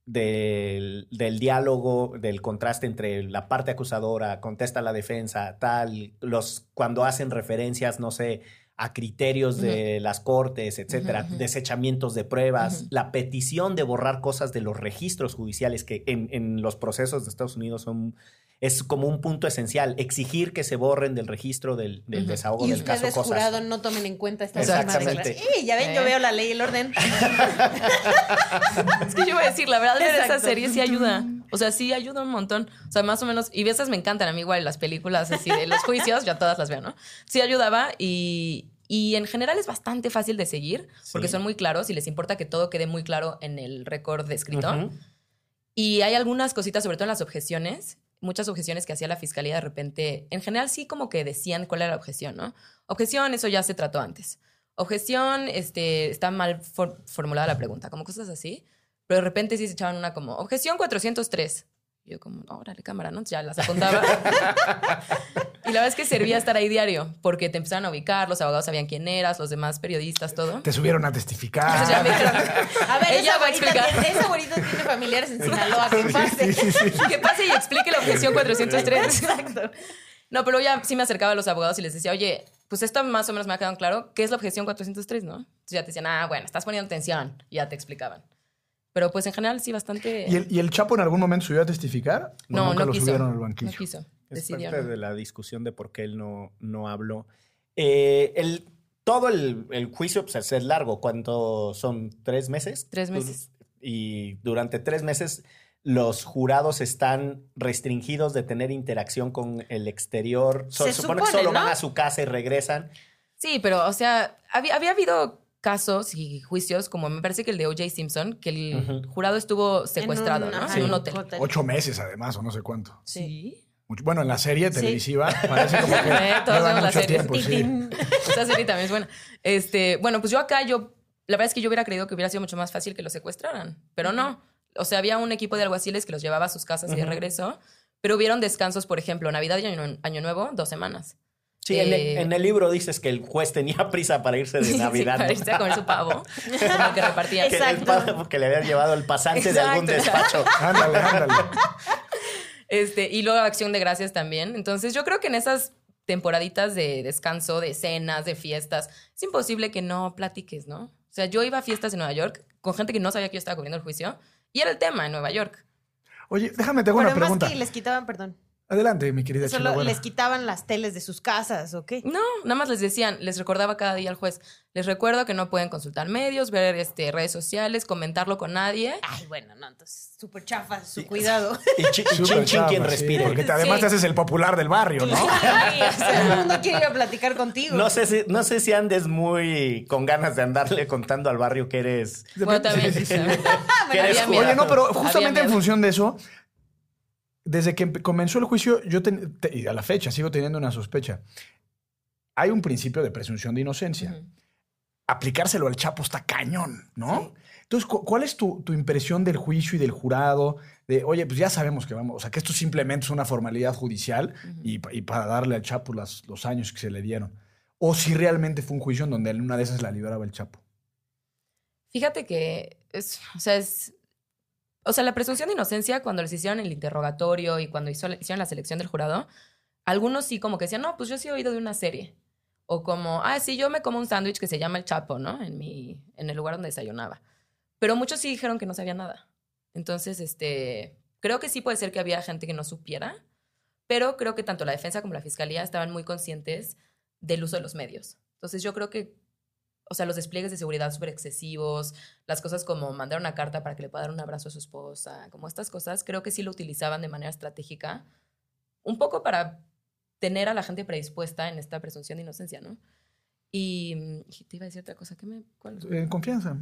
del, del diálogo, del contraste entre la parte acusadora, contesta la defensa, tal, los cuando hacen referencias, no sé, a criterios de las cortes, etcétera, desechamientos de pruebas, la petición de borrar cosas de los registros judiciales que en, en los procesos de Estados Unidos son es como un punto esencial, exigir que se borren del registro del, desahogo Y del caso ustedes, cosas. jurado, no tomen en cuenta estas Exactamente. Y ya ven, yo Eh. veo la ley y el orden. Es que yo voy a decir, la verdad, ver esa serie sí ayuda. O sea, sí ayuda un montón. O sea, más o menos, y esas me encantan a mí igual, las películas así de los juicios, ya todas las veo, ¿no? Sí ayudaba y, y en general es bastante fácil de seguir porque Sí. son muy claros y les importa que todo quede muy claro en el récord de escrito. Y hay algunas cositas, sobre todo en las objeciones, muchas objeciones que hacía la fiscalía de repente, en general sí como que decían cuál era la objeción, ¿no? Objeción, eso ya se trató antes. Objeción, este, está mal for- formulada la pregunta, como cosas así. Pero de repente sí se echaban una como, objeción 403. Y yo como, órale, cámara, ¿no? Ya las apuntaba. y la verdad es que servía estar ahí diario, porque te empezaron a ubicar, los abogados sabían quién eras, los demás periodistas, todo. Te subieron a Entonces testificar. ya me dijeron, A ver, Ella esa va a abuelita, explicar. tiene, esa abuelita tiene familiares en Sinaloa, que pase. que pase y explique la objeción 403. Exacto. No, pero ya sí me acercaba a los abogados y les decía, oye, pues esto más o menos me ha quedado claro. ¿Qué es la objeción 403, no? Entonces ya te decían, ah, bueno, estás poniendo atención. Y ya te explicaban. Pero pues en general sí bastante... ¿Y el, y el Chapo en algún momento subió a testificar? ¿O no, nunca no lo quiso. subieron al banquillo? No quiso. Es Decidió parte no. de la discusión de por qué él no, no habló. Eh, el, todo el, el juicio pues, es largo. ¿Cuánto son? ¿Tres meses? Tres meses. Y durante tres meses los jurados están restringidos de tener interacción con el exterior. Se supone que solo ¿no? van a su casa y regresan. Sí, pero, o sea, había, había habido casos y juicios, como me parece que el de O.J. Simpson, que el jurado estuvo secuestrado, En un- ¿no? ajá, En un hotel. Ocho meses, además, o no sé cuánto. Sí. Mucho- Bueno, en la serie Sí. televisiva parece como que Eh, todos la mucho serie. tiempo, sí. Esa serie también es buena. Este, bueno, pues yo acá, yo, la verdad es que yo hubiera creído que hubiera sido mucho más fácil que los secuestraran, pero no. O sea, había un equipo de alguaciles que los llevaba a sus casas y de regreso, pero hubieron descansos, por ejemplo, Navidad y Año, Año Nuevo, dos semanas. Sí, en, el, Eh, en el libro dices que el juez tenía prisa para irse de Sí, Navidad. para ¿no? irse a comer su pavo, que repartía. que, el Exacto. pa- que le habían llevado el pasante de algún despacho. Ándale, ándale. Este, y luego Acción de Gracias también. Entonces, yo creo que en esas temporaditas de descanso, de cenas, de fiestas, es imposible que no platiques, ¿no? O sea, yo iba a fiestas en Nueva York con gente que no sabía que yo estaba cubriendo el juicio y era el tema en Nueva York. Oye, déjame, te hago Pero una además pregunta. que les quitaban, perdón. Adelante, mi querida Solo les quitaban las teles de sus casas, ¿o qué? No, nada más les decían, les recordaba cada día al juez, les recuerdo que no pueden consultar medios, ver este, redes sociales, comentarlo con nadie. Ay, bueno, no, entonces súper chafa su cuidado. Y, chi- y chin chin quien sí, respire. porque te- además Sí. te haces el popular del barrio, ¿no? Ay, o sea, el mundo quiere ir a platicar contigo. No sé, si, no sé si andes muy con ganas de andarle contando al barrio que eres. Bueno, también. Sí, que eres. Oye, no, pero justamente en función de eso, desde que comenzó el juicio, yo ten- te- y a la fecha sigo teniendo una sospecha. Hay un principio de presunción de inocencia. Aplicárselo al Chapo está cañón, ¿no? Entonces, cu- ¿cuál es tu, tu impresión del juicio y del jurado? De, oye, pues ya sabemos que vamos, o sea, que esto simplemente es una formalidad judicial y, pa- y para darle al Chapo las- los años que se le dieron. O si realmente fue un juicio en donde en una de esas la liberaba el Chapo. Fíjate que es, o sea, es, o sea, la presunción de inocencia, cuando les hicieron el interrogatorio y cuando hizo- hicieron la selección del jurado, algunos sí como que decían, no, pues yo sí he oído de una serie. O como, ah, sí, yo me como un sándwich que se llama el Chapo, ¿no? En, mi, en el lugar donde desayunaba. Pero muchos sí dijeron que no sabía nada. Entonces, este, creo que sí puede ser que había gente que no supiera, pero creo que tanto la defensa como la fiscalía estaban muy conscientes del uso de los medios. Entonces, yo creo que, o sea, los despliegues de seguridad súper excesivos, las cosas como mandar una carta para que le pueda dar un abrazo a su esposa, como estas cosas, creo que sí lo utilizaban de manera estratégica, un poco para tener a la gente predispuesta en esta presunción de inocencia, ¿no? Y, mm, y te iba a decir otra cosa, ¿qué me...? ¿Cuál? En confianza.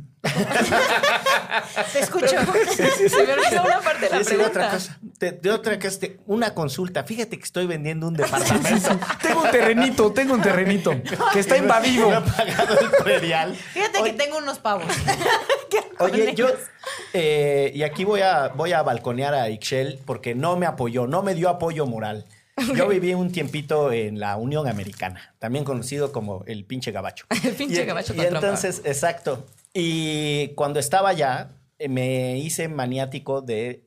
Te escucho. Se me olvidó una parte de la pregunta. otra cosa. Te- de otra cosa, te- una consulta. Fíjate que estoy vendiendo un departamento. Tengo un terrenito, tengo un terrenito que está invadido. No he pagado el predial. Fíjate que tengo unos pavos. Oye, yo. eh, y aquí voy a, voy a balconear a Ixchel porque no me apoyó, no me dio apoyo moral. Yo viví un tiempito en la Unión Americana, también conocido como el pinche gabacho. El pinche Y- gabacho Y con trompa. entonces, exacto. Y cuando estaba allá, eh, me hice maniático de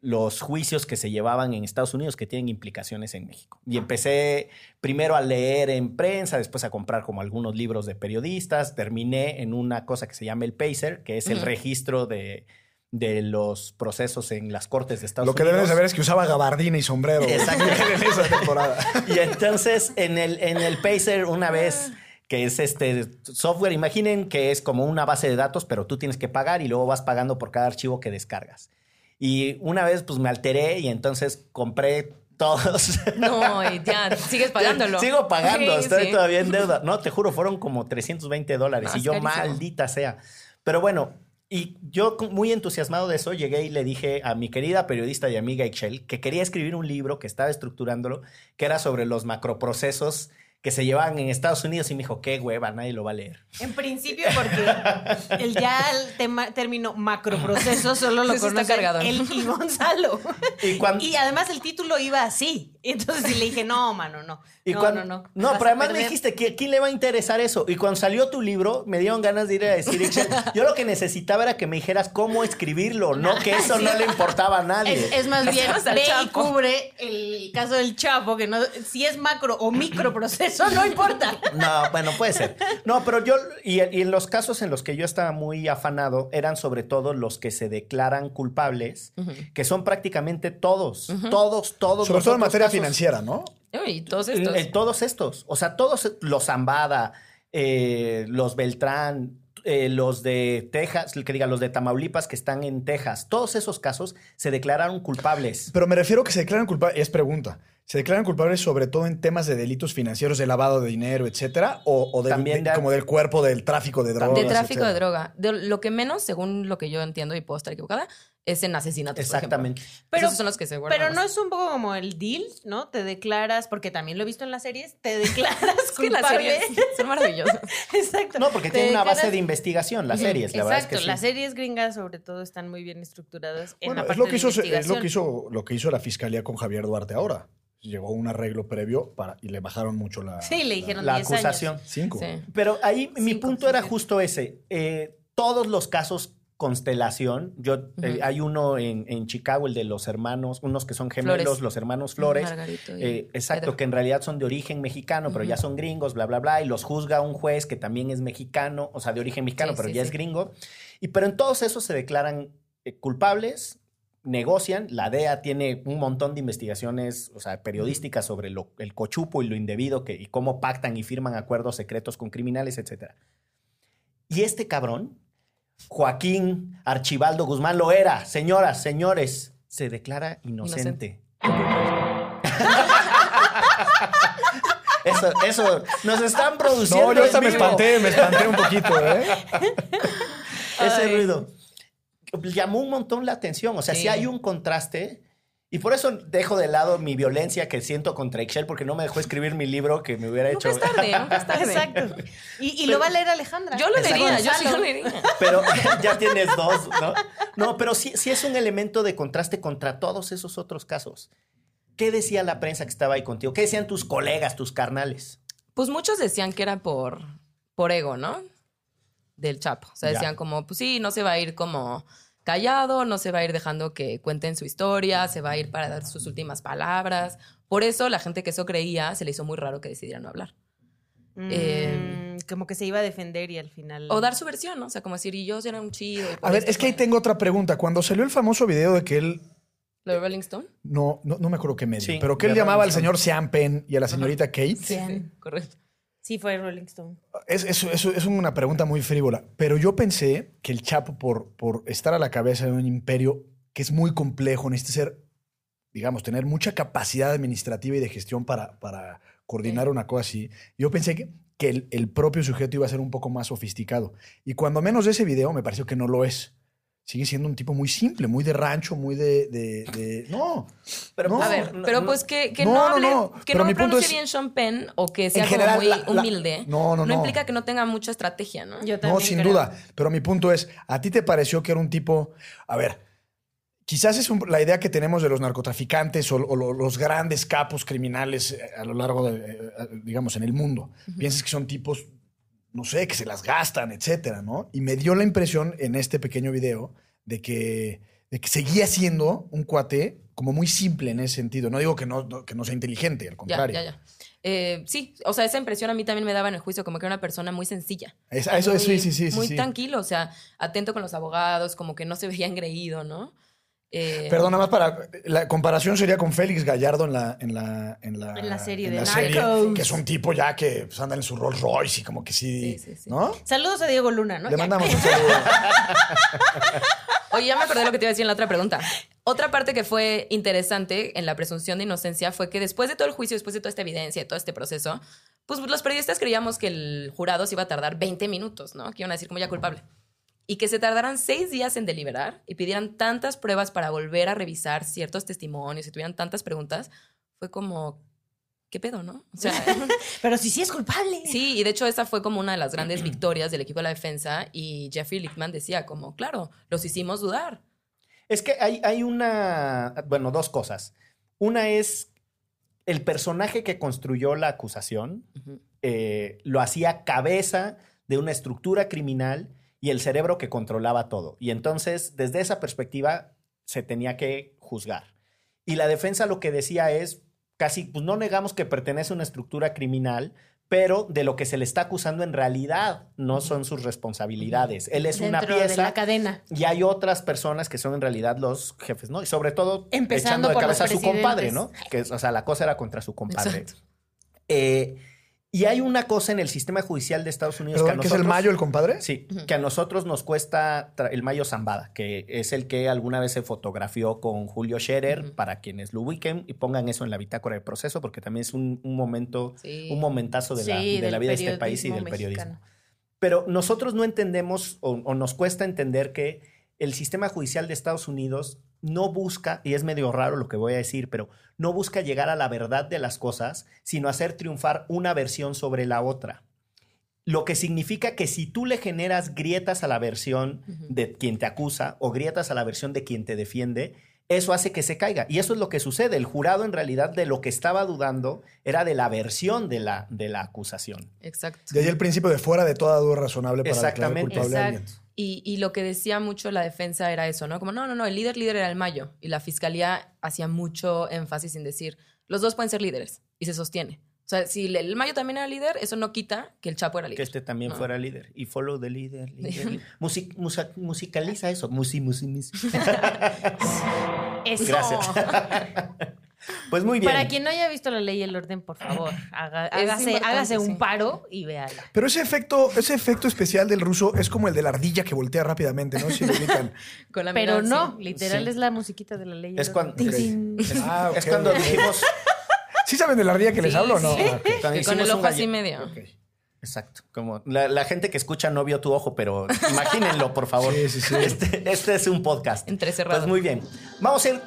los juicios que se llevaban en Estados Unidos que tienen implicaciones en México. Y empecé primero a leer en prensa, después a comprar como algunos libros de periodistas, terminé en una cosa que se llama el PACER, que es el registro de, de los procesos en las cortes de Estados Lo que Unidos. deben de saber es que usaba gabardina y sombrero. Exacto. en esa temporada. Y entonces en el, en el Pacer una vez que es este software, imaginen que es como una base de datos, pero tú tienes que pagar y luego vas pagando por cada archivo que descargas. Y una vez pues me alteré y entonces compré todos. No, y ya, sigues pagándolo. Sigo pagando, Sí, estoy sí. todavía en deuda. No, te juro, fueron como 320 dólares. No, y yo, carísimo. maldita sea. Pero bueno, y yo muy entusiasmado de eso llegué y le dije a mi querida periodista y amiga Excel que quería escribir un libro que estaba estructurándolo, que era sobre los macroprocesos que se llevaban en Estados Unidos y me dijo, qué hueva, nadie lo va a leer. En principio, porque el ya el tema, término macroproceso solo lo conoce cargado, él y Gonzalo. Y además el título iba así. Entonces sí le dije, no, mano, no. Y no, cuando- no, no. No, pero además me dijiste que quién le va a interesar eso. Y cuando salió tu libro, me dieron ganas de ir a decir, Excel, yo lo que necesitaba era que me dijeras cómo escribirlo, no que eso no le importaba a nadie. Es, es más bien, ve y cubre el caso del Chapo, que no, si es macro o microproceso, no importa. No, bueno, puede ser. No, pero yo, y, y en los casos en los que yo estaba muy afanado, eran sobre todo los que se declaran culpables, que son prácticamente todos, todos, todos. Sobre los todo en materia casos. financiera, ¿no? Y todos estos. en todos estos. O sea, todos los Zambada, eh, los Beltrán, eh, los de Texas, que diga, los de Tamaulipas que están en Texas, todos esos casos se declararon culpables. Pero me refiero que se declaran culpables, es pregunta, ¿se declaran culpables sobre todo en temas de delitos financieros, de lavado de dinero, etcétera? ¿O, o del- También de- de- como del cuerpo del tráfico de drogas? de tráfico de droga. De lo que menos, según lo que yo entiendo y puedo estar equivocada, es en asesinatos. Exactamente. Pero, Pero- Esos son los que se guardan. Pero no es un poco como el deal, ¿no? Te declaras, porque también lo he visto en las series, te declaras Es que las series son maravillosas. Exacto. No, porque tiene una base de investigación, las series, la verdad es Exacto, que sí. las series gringas sobre todo están muy bien estructuradas en Bueno, la es parte lo, que de hizo, es lo que hizo lo que hizo la fiscalía con Javier Duarte ahora. Llegó un arreglo previo para, y le bajaron mucho la. Sí, le dijeron La 10 acusación. años. Cinco. Sí. Pero ahí mi Cinco, punto era justo ese. Eh, todos los casos constelación, yo eh, hay uno en, en Chicago, el de los hermanos, unos que son gemelos, Flores. los hermanos Flores. Y Eh, exacto, Pedro. que en realidad son de origen mexicano, pero ya son gringos, bla, bla, bla, y los juzga un juez que también es mexicano, o sea, de origen mexicano, Sí, pero sí, ya sí. es gringo. Y pero en todos esos se declaran eh, culpables, negocian, la DEA tiene un montón de investigaciones, o sea, periodísticas sobre lo- el cochupo y lo indebido que, y cómo pactan y firman acuerdos secretos con criminales, etcétera. Y este cabrón, Joaquín Archibaldo Guzmán, lo era, señoras, señores, se declara inocente. Eso, eso, nos están produciendo. No, yo hasta me espanté, me espanté un poquito, ¿eh? Ese Ay. ruido. Llamó un montón la atención. O sea, si Sí. hay un contraste. Y por eso dejo de lado mi violencia que siento contra Excel porque no me dejó escribir mi libro que me hubiera Nunca hecho. es tarde, nunca es tarde. Exacto. Y, y lo va a leer Alejandra. Yo lo leería, yo sí lo leería. Pero ya tienes dos, ¿no? No, pero sí, sí es un elemento de contraste contra todos esos otros casos. ¿Qué decía la prensa que estaba ahí contigo? ¿Qué decían tus colegas, tus carnales? Pues muchos decían que era por, por ego, ¿no? Del Chapo. O sea, Ya. decían como, pues sí, no se va a ir como callado, no se va a ir dejando que cuenten su historia, se va a ir para dar sus últimas palabras. Por eso la gente que eso creía se le hizo muy raro que decidiera no hablar. Eh, Mm, como que se iba a defender y al final. O dar su versión, ¿no? O sea, como decir, y yo era un chido. A ver, es que ahí tengo otra pregunta. Cuando salió el famoso video de que él ¿Lo de Rolling Stone? no, no, no me acuerdo qué medio, Sí, pero que él llamaba al señor Sean Penn y a la señorita Kate. Sí, sí, correcto. Sí, fue Rolling Stone. Es, es- es- es una pregunta muy frívola, pero yo pensé que el Chapo, por, por estar a la cabeza de un imperio que es muy complejo, necesita ser, digamos, tener mucha capacidad administrativa y de gestión para, para coordinar una cosa así. Yo pensé que, que el, el propio sujeto iba a ser un poco más sofisticado. Y cuando menos de ese video me pareció que no lo es. Sigue siendo un tipo muy simple, muy de rancho, muy de... de- de- No, Pero, No. A ver, no, pero no. pues que, que No, no, no, hable, no, que pero no pronuncie es- bien Sean Penn o que sea En como general, muy la- la- humilde. no, no, no. implica que no tenga mucha estrategia, ¿no? Yo No, también sin creo. duda. Pero mi punto es, ¿a ti te pareció que era un tipo, a ver, quizás es un- la idea que tenemos de los narcotraficantes o, o lo- los grandes capos criminales eh, a lo largo de, eh, eh, digamos, en el mundo? Piensas que son tipos, no sé, que se las gastan, etcétera, ¿no? Y me dio la impresión en este pequeño video de que, de que seguía siendo un cuate como muy simple en ese sentido. No digo que no, no- que no sea inteligente, al Ya, contrario. ya, ya. Eh, sí, o sea, esa impresión a mí también me daba en el juicio, como que era una persona muy sencilla. Es- eso, muy, sí, sí, sí. sí, Muy sí. tranquilo, o sea, atento con los abogados, como que no se veía engreído, ¿no? Eh, Perdón, nada más para. La comparación sería con Félix Gallardo en la, en la, en la, En la serie en de la serie, Narcos. que es un tipo ya que pues, anda en su Rolls Royce y como que sí. Sí, sí, sí. ¿No? Saludos a Diego Luna, ¿no? Le Ya. mandamos un saludo. Oye, ya me acordé lo que te iba a decir en la otra pregunta. Otra parte que fue interesante en la presunción de inocencia fue que después de todo el juicio, después de toda esta evidencia, de todo este proceso, pues los periodistas creíamos que el jurado se iba a tardar 20 minutos, ¿no? Que iban a decir como ya culpable. Y que se tardaran seis días en deliberar y pidieran tantas pruebas para volver a revisar ciertos testimonios y tuvieran tantas preguntas, fue como, ¿qué pedo, no? O sea, Pero si sí es culpable. Sí, y de hecho esa fue como una de las grandes victorias del equipo de la defensa y Jeffrey Lichtman decía como, claro, los hicimos dudar. Es que hay, hay una, bueno, dos cosas. Una es el personaje que construyó la acusación eh, lo hacía cabeza de una estructura criminal y el cerebro que controlaba todo. Y entonces, desde esa perspectiva, se tenía que juzgar. Y la defensa lo que decía es, casi, pues no negamos que pertenece a una estructura criminal, pero de lo que se le está acusando en realidad no son sus responsabilidades. Él es una Dentro de pieza la cadena. y hay otras personas que son en realidad los jefes, ¿no? Y sobre todo echando Empezando de por cabeza a su compadre, ¿no? Que, o sea, la cosa era contra su compadre. Exacto. Eh, y hay una cosa en el sistema judicial de Estados Unidos que a Perdón, ¿Que es el nosotros... Mayo el compadre? Sí, que a nosotros nos cuesta el Mayo Zambada, que es el que alguna vez se fotografió con Julio Scherer, para quienes lo ubiquen y pongan eso en la bitácora del proceso, porque también es un, un momento, Sí. un momentazo de la, de la vida de este país y del periodismo periodismo. mexicano. Pero nosotros no entendemos o, o nos cuesta entender que el sistema judicial de Estados Unidos no busca, y es medio raro lo que voy a decir, pero no busca llegar a la verdad de las cosas, sino hacer triunfar una versión sobre la otra. Lo que significa que si tú le generas grietas a la versión de quien te acusa o grietas a la versión de quien te defiende, eso hace que se caiga. Y eso es lo que sucede. El jurado en realidad de lo que estaba dudando era de la versión de la, de la acusación. Exacto. De ahí el principio de fuera de toda duda razonable para declarar Exactamente. culpable a alguien. Y, y lo que decía mucho la defensa era eso, ¿no? Como, no, no, no, el líder líder era el Mayo. Y la fiscalía hacía mucho énfasis en decir, los dos pueden ser líderes. Y se sostiene. O sea, si el- Mayo también era líder, eso no quita que el Chapo era líder. Que este también No. fuera líder. Y follow the leader. leader, leader. Music- musa- musicaliza eso. Musi, musi, musi. Eso. Gracias. Pues muy bien. Para quien no haya visto la ley y el orden, por favor, haga- hágase, un sí. paro y véala. Pero ese efecto, ese efecto especial del ruso es como el de la ardilla que voltea rápidamente, ¿no? Si lo. Con la Pero mirada, no, sí. literal Sí. es la musiquita de la ley. y el Es cuando, es, Ah, es cuando dijimos. ¿Sí saben de la ardilla que les Sí, hablo o no? Ah, con el ojo así medio. Exacto. Como la, la gente que escucha no vio tu ojo, pero imagínenlo, por favor. Sí, sí, sí. Este, este es un podcast. Entrecerrado. Pues muy bien. Vamos a ir.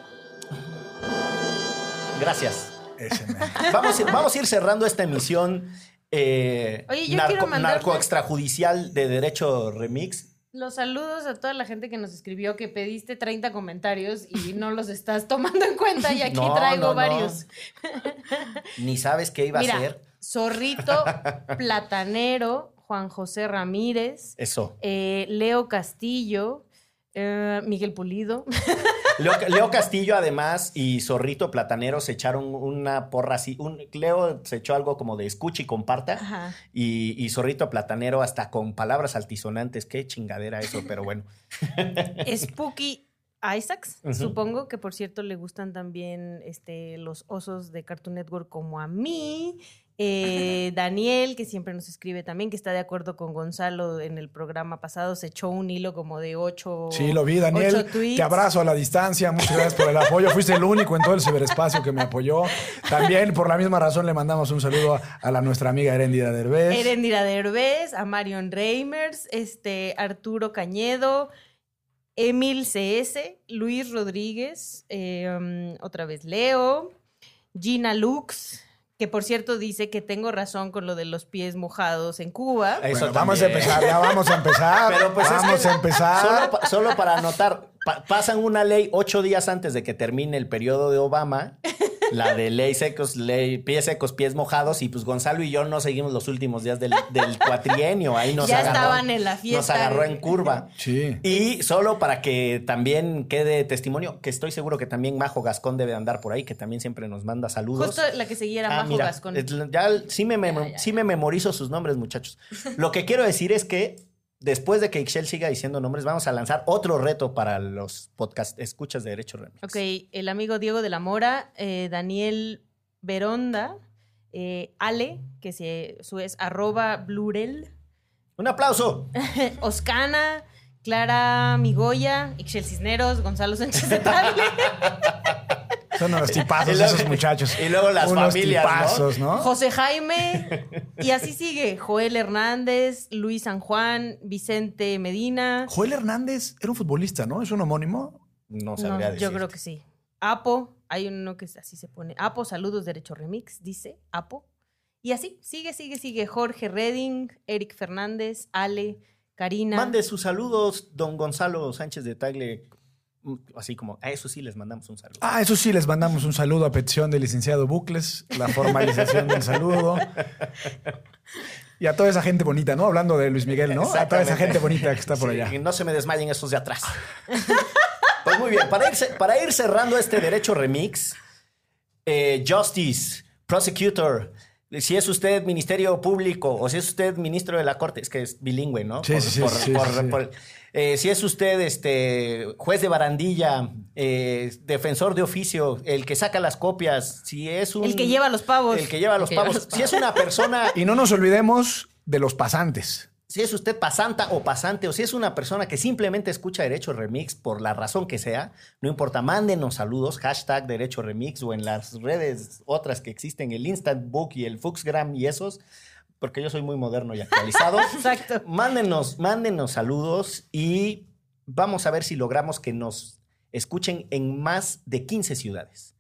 Gracias. Vamos, a ir- vamos a ir cerrando esta emisión. eh, Oye, mandarle- narco extrajudicial de Derecho Remix. Los saludos a toda la gente que nos escribió que pediste 30 comentarios y no los estás tomando en cuenta y aquí No, traigo no, no. varios. Ni sabes qué iba a hacer. Zorrito, Platanero, Juan José Ramírez, Eso. eh, Leo Castillo, Eh, Miguel Pulido. Leo, Leo Castillo, además, y Zorrito Platanero se echaron una porra así. Un, Leo se echó algo como de escucha y comparta. Ajá. Y, y Zorrito Platanero hasta con palabras altisonantes. Qué chingadera eso, pero bueno. Spooky Isaacs, supongo que por cierto le gustan también este, los osos de Cartoon Network como a mí. Eh, Daniel, que siempre nos escribe también, que está de acuerdo con Gonzalo en el programa pasado, se echó un hilo como de ocho. Sí, lo vi, Daniel. Te abrazo a la distancia. Muchas gracias por el apoyo. Fuiste el único en todo el ciberespacio que me apoyó. También, por la misma razón, le mandamos un saludo a, a la nuestra amiga Erendira Derbez. Erendira Derbez, a Marion Reimers, este, Arturo Cañedo, Emil CS, Luis Rodríguez, eh, um, otra vez Leo, Gina Lux, que por cierto dice que tengo razón con lo de los pies mojados en Cuba. Eso Bueno, vamos a empezar, ya vamos a empezar. Pero pues es vamos que a empezar. Solo, pa- solo para anotar, pa- pasan una ley ocho días antes de que termine el periodo de Obama, la de ley secos, ley pies secos, pies mojados, y pues Gonzalo y yo no seguimos los últimos días del, del cuatrienio. Ahí nos Ya agarró, estaban en la Nos fiesta. agarró en curva. Sí. Y solo para que también quede testimonio, que estoy seguro que también Majo Gascón debe andar por ahí, que también siempre nos manda saludos. Justo la que seguía era Ah, Majo mira, Gascón. ya sí me, ya, sí me memorizo sus nombres, muchachos. Lo que quiero decir es que después de que Ixchel siga diciendo nombres, vamos a lanzar otro reto para los podcast escuchas de Derecho Remix. Ok, el amigo Diego de la Mora, eh, Daniel Veronda, eh, Ale, que se, su es arroba blurel, Un aplauso. Oscana, Clara Migoya, Ixchel Cisneros, Gonzalo Sánchez de Son unos tipazos luego- esos muchachos. y luego las unos familias, ¿no? tipazos, ¿no? José Jaime, y así sigue, Joel Hernández, Luis San Juan, Vicente Medina. Joel Hernández era un futbolista, ¿no? ¿Es un homónimo? No No, sabría yo decir. creo que sí. Apo, hay uno que así se pone. Apo, saludos, Derecho Remix, dice Apo. Y así, sigue, sigue, sigue. Jorge Redding, Eric Fernández, Ale, Karina. Mande sus saludos, don Gonzalo Sánchez de Tagle. Así como, a eso sí les mandamos un saludo. Ah, eso sí, les mandamos un saludo a petición del licenciado Bucles, la formalización del saludo. Y a toda esa gente bonita, ¿no? Hablando de Luis Miguel, ¿no? A toda esa gente bonita que está por Sí, allá. no se me desmayen esos de atrás. pues muy bien, para ir, para ir cerrando este derecho remix, eh, Justice, Prosecutor, si es usted Ministerio Público o si es usted Ministro de la Corte, es que es bilingüe, ¿no? Sí, sí, sí, sí, sí, sí. Eh, si es usted este, juez de barandilla, eh, defensor de oficio, el que saca las copias, si es un... El que lleva los pavos. El que lleva los que lleva pavos. los Si es una persona Y no nos olvidemos de los pasantes. si es usted pasanta o pasante, o si es una persona que simplemente escucha Derecho Remix por la razón que sea, no importa, mándenos saludos, hashtag Derecho Remix o en las redes otras que existen, el Instant Book y el Fuxgram y esos, porque yo soy muy moderno y actualizado. Exacto. mándenos, mándenos saludos y vamos a ver si logramos que nos escuchen en más de 15 ciudades.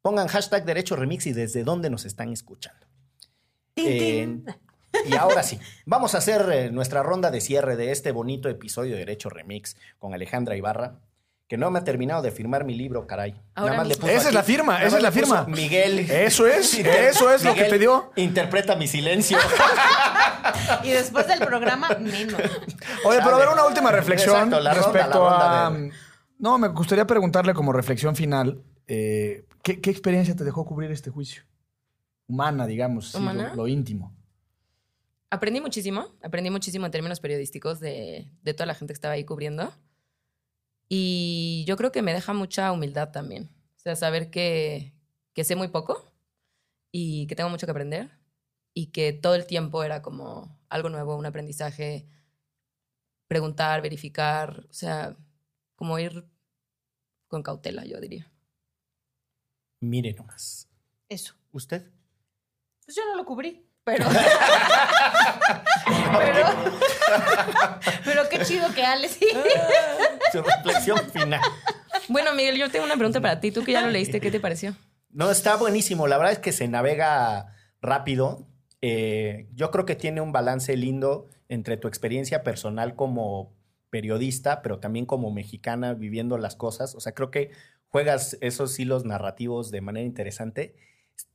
Pongan hashtag Derecho Remix y desde dónde nos están escuchando. Eh, y ahora sí, vamos a hacer eh, nuestra ronda de cierre de este bonito episodio de Derecho Remix con Alejandra Ibarra, que no me ha terminado de firmar mi libro, caray. Ahora le mismo. puso Esa es la firma, nada esa más es la le firma. Miguel. Eso es, eso es lo que te dio. Interpreta mi silencio. Y después del programa, menos. Oye, pero a ver, una última Exacto, reflexión respecto la ronda a... de- No, me gustaría preguntarle como reflexión final, eh, ¿qué, qué experiencia te dejó cubrir este juicio? Humana, digamos, sí, lo- lo, íntimo. Aprendí muchísimo, aprendí muchísimo en términos periodísticos de, de toda la gente que estaba ahí cubriendo. Y yo creo que me deja mucha humildad también. O sea, saber que, que sé muy poco y que tengo mucho que aprender y que todo el tiempo era como algo nuevo, un aprendizaje, preguntar, verificar, o sea, como ir con cautela, yo diría. Mire nomás. Eso. ¿Usted? Pues yo no lo cubrí, pero. pero. pero qué chido que Ale sí. Su reflexión final. Bueno, Miguel, yo tengo una pregunta para ti. Tú que ya lo leíste, ¿qué te pareció? No, está buenísimo. La verdad es que se navega rápido. Eh, yo creo que tiene un balance lindo entre tu experiencia personal como periodista, pero también como mexicana viviendo las cosas. O sea, creo que juegas esos hilos narrativos de manera interesante.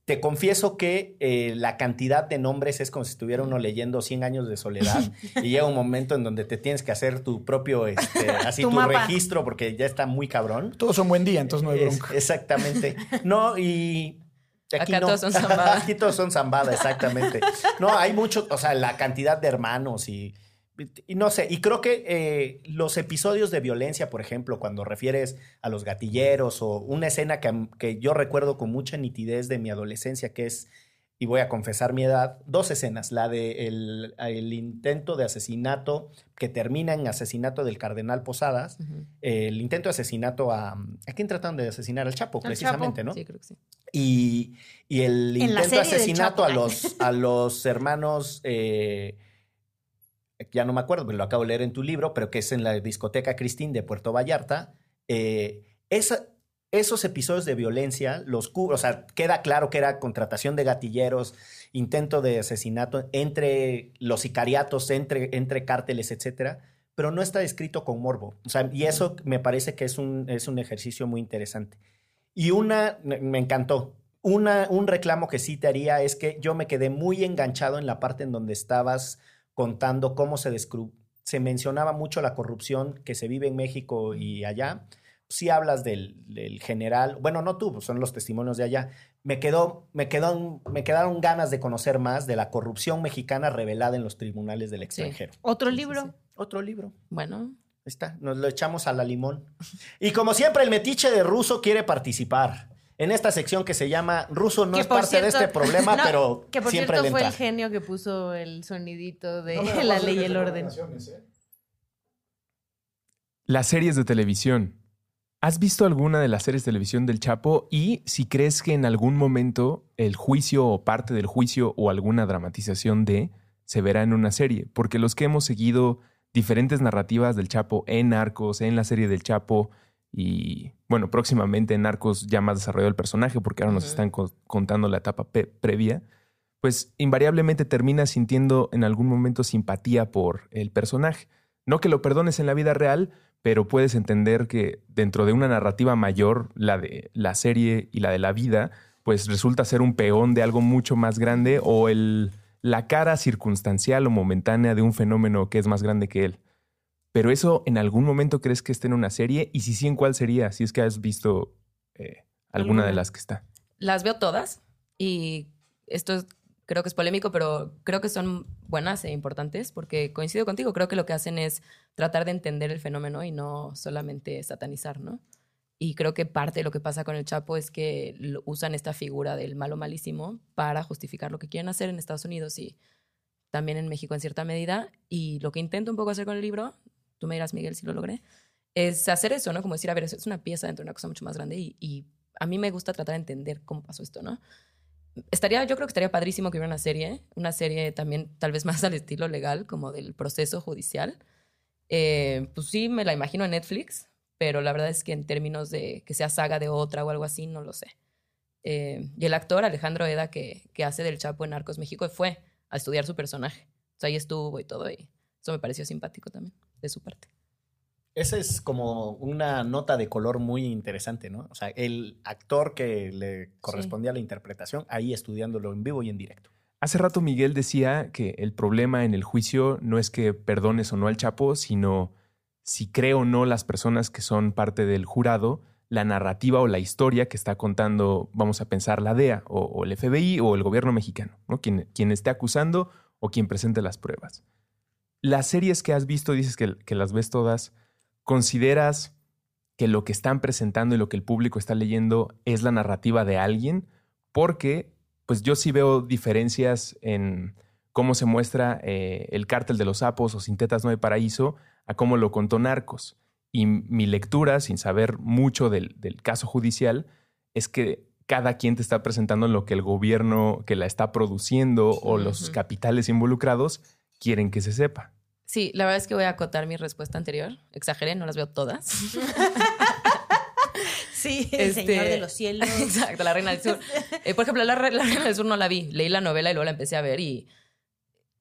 Te confieso que eh, la cantidad de nombres es como si estuviera uno leyendo 100 años de soledad y llega un momento en donde te tienes que hacer tu propio, este, así Tu registro porque ya está muy cabrón. Todos son buen día, entonces no hay Es- bronca. exactamente. No, y... Acá no. todos son zambada. Aquí todos son zambada, exactamente. No, hay mucho, o sea, la cantidad de hermanos y, y no sé, y creo que eh, los episodios de violencia, por ejemplo, cuando refieres a los gatilleros o una escena que, que yo recuerdo con mucha nitidez de mi adolescencia, que es, y voy a confesar mi edad, dos escenas, la de el, el intento de asesinato que termina en asesinato del cardenal Posadas, el intento de asesinato a... ¿A quién tratan de asesinar? Al Chapo, Al precisamente, ¿no? Sí, creo que sí. Y, y el intento de asesinato a los, a los hermanos, eh, ya no me acuerdo, pero lo acabo de leer en tu libro, pero que es en la discoteca Cristín de Puerto Vallarta. eh, esos episodios de violencia los cubre, o sea, queda claro que era contratación de gatilleros, intento de asesinato entre los sicariatos, entre, entre cárteles, etcétera, pero no está descrito con morbo. Y eso me parece que es un, es un ejercicio muy interesante. Y una, me encantó. Un reclamo que sí te haría es que yo me quedé muy enganchado en la parte en donde estabas contando cómo se, descru- se mencionaba mucho la corrupción que se vive en México y allá. Sí hablas del, del general, bueno, no tú, son los testimonios de allá. Me, quedó, me, quedó, me quedaron ganas de conocer más de la corrupción mexicana revelada en los tribunales del extranjero. Otro Sí, libro. Otro libro. Bueno, Ahí está, nos lo echamos a la limón. Y como siempre, el metiche de Ruso quiere participar en esta sección que se llama Ruso no Que es parte de este problema, No, pero que por siempre cierto le fue el genio que puso el sonidito de la ley y el orden. Las series de televisión. ¿Has visto alguna de las series de televisión del Chapo? Y si crees que en algún momento el juicio o parte del juicio o alguna dramatización de se verá en una serie. Porque los que hemos seguido diferentes narrativas del Chapo en Narcos, en la serie del Chapo y bueno, próximamente en Narcos ya más desarrollado el personaje porque ahora nos están co- contando la etapa previa, pues invariablemente terminas sintiendo en algún momento simpatía por el personaje. No que lo perdones en la vida real, pero puedes entender que dentro de una narrativa mayor, la de la serie y la de la vida, pues resulta ser un peón de algo mucho más grande o el, la cara circunstancial o momentánea de un fenómeno que es más grande que él. Pero eso en algún momento crees que esté en una serie y si sí, ¿en cuál sería? Si es que has visto eh, alguna de las que está. las veo todas y esto es- creo que es polémico, pero creo que son buenas e importantes porque coincido contigo, creo que lo que hacen es tratar de entender el fenómeno y no solamente satanizar, ¿no? Y creo que parte de lo que pasa con el Chapo es que usan esta figura del malo malísimo para justificar lo que quieren hacer en Estados Unidos y también en México en cierta medida. Y lo que intento un poco hacer con el libro, tú me dirás, Miguel, si lo logré, es hacer eso, ¿no? Como decir, a ver, es una pieza dentro de una cosa mucho más grande y, y a mí me gusta tratar de entender cómo pasó esto, ¿no? Estaría, yo creo que estaría padrísimo que hubiera una serie, una serie también tal vez más al estilo legal, como del proceso judicial. Eh, pues sí, me la imagino en Netflix, pero la verdad es que en términos de que sea saga de otra o algo así, no lo sé. Eh, y el actor Alejandro Eda, que, que hace del Chapo en Narcos México, fue a estudiar su personaje. O sea, ahí estuvo y todo, y eso me pareció simpático también, de su parte. Esa es como una nota de color muy interesante, ¿no? O sea, el actor que le correspondía a la interpretación, ahí estudiándolo en vivo y en directo. Hace rato Miguel decía que el problema en el juicio no es que perdones o no al Chapo, sino si cree o no las personas que son parte del jurado, la narrativa o la historia que está contando, vamos a pensar, la DEA o, o el FBI o el gobierno mexicano, ¿no? quien, quien esté acusando o quien presente las pruebas. Las series que has visto, dices que, que las ves todas, ¿consideras que lo que están presentando y lo que el público está leyendo es la narrativa de alguien? Porque pues yo sí veo diferencias en cómo se muestra eh, el cártel de los sapos o Sin Tetas No hay Paraíso a cómo lo contó Narcos. Y mi lectura, sin saber mucho del, del caso judicial, es que cada quien te está presentando lo que el gobierno que la está produciendo o los capitales involucrados quieren que se sepa. Sí, la verdad es que voy a acotar mi respuesta anterior. Exageré, no las veo todas. Sí, el Este- Señor de los Cielos. Exacto, La Reina del Sur. Eh, por ejemplo, la, La Reina del Sur no la vi. Leí la novela y luego la empecé a ver y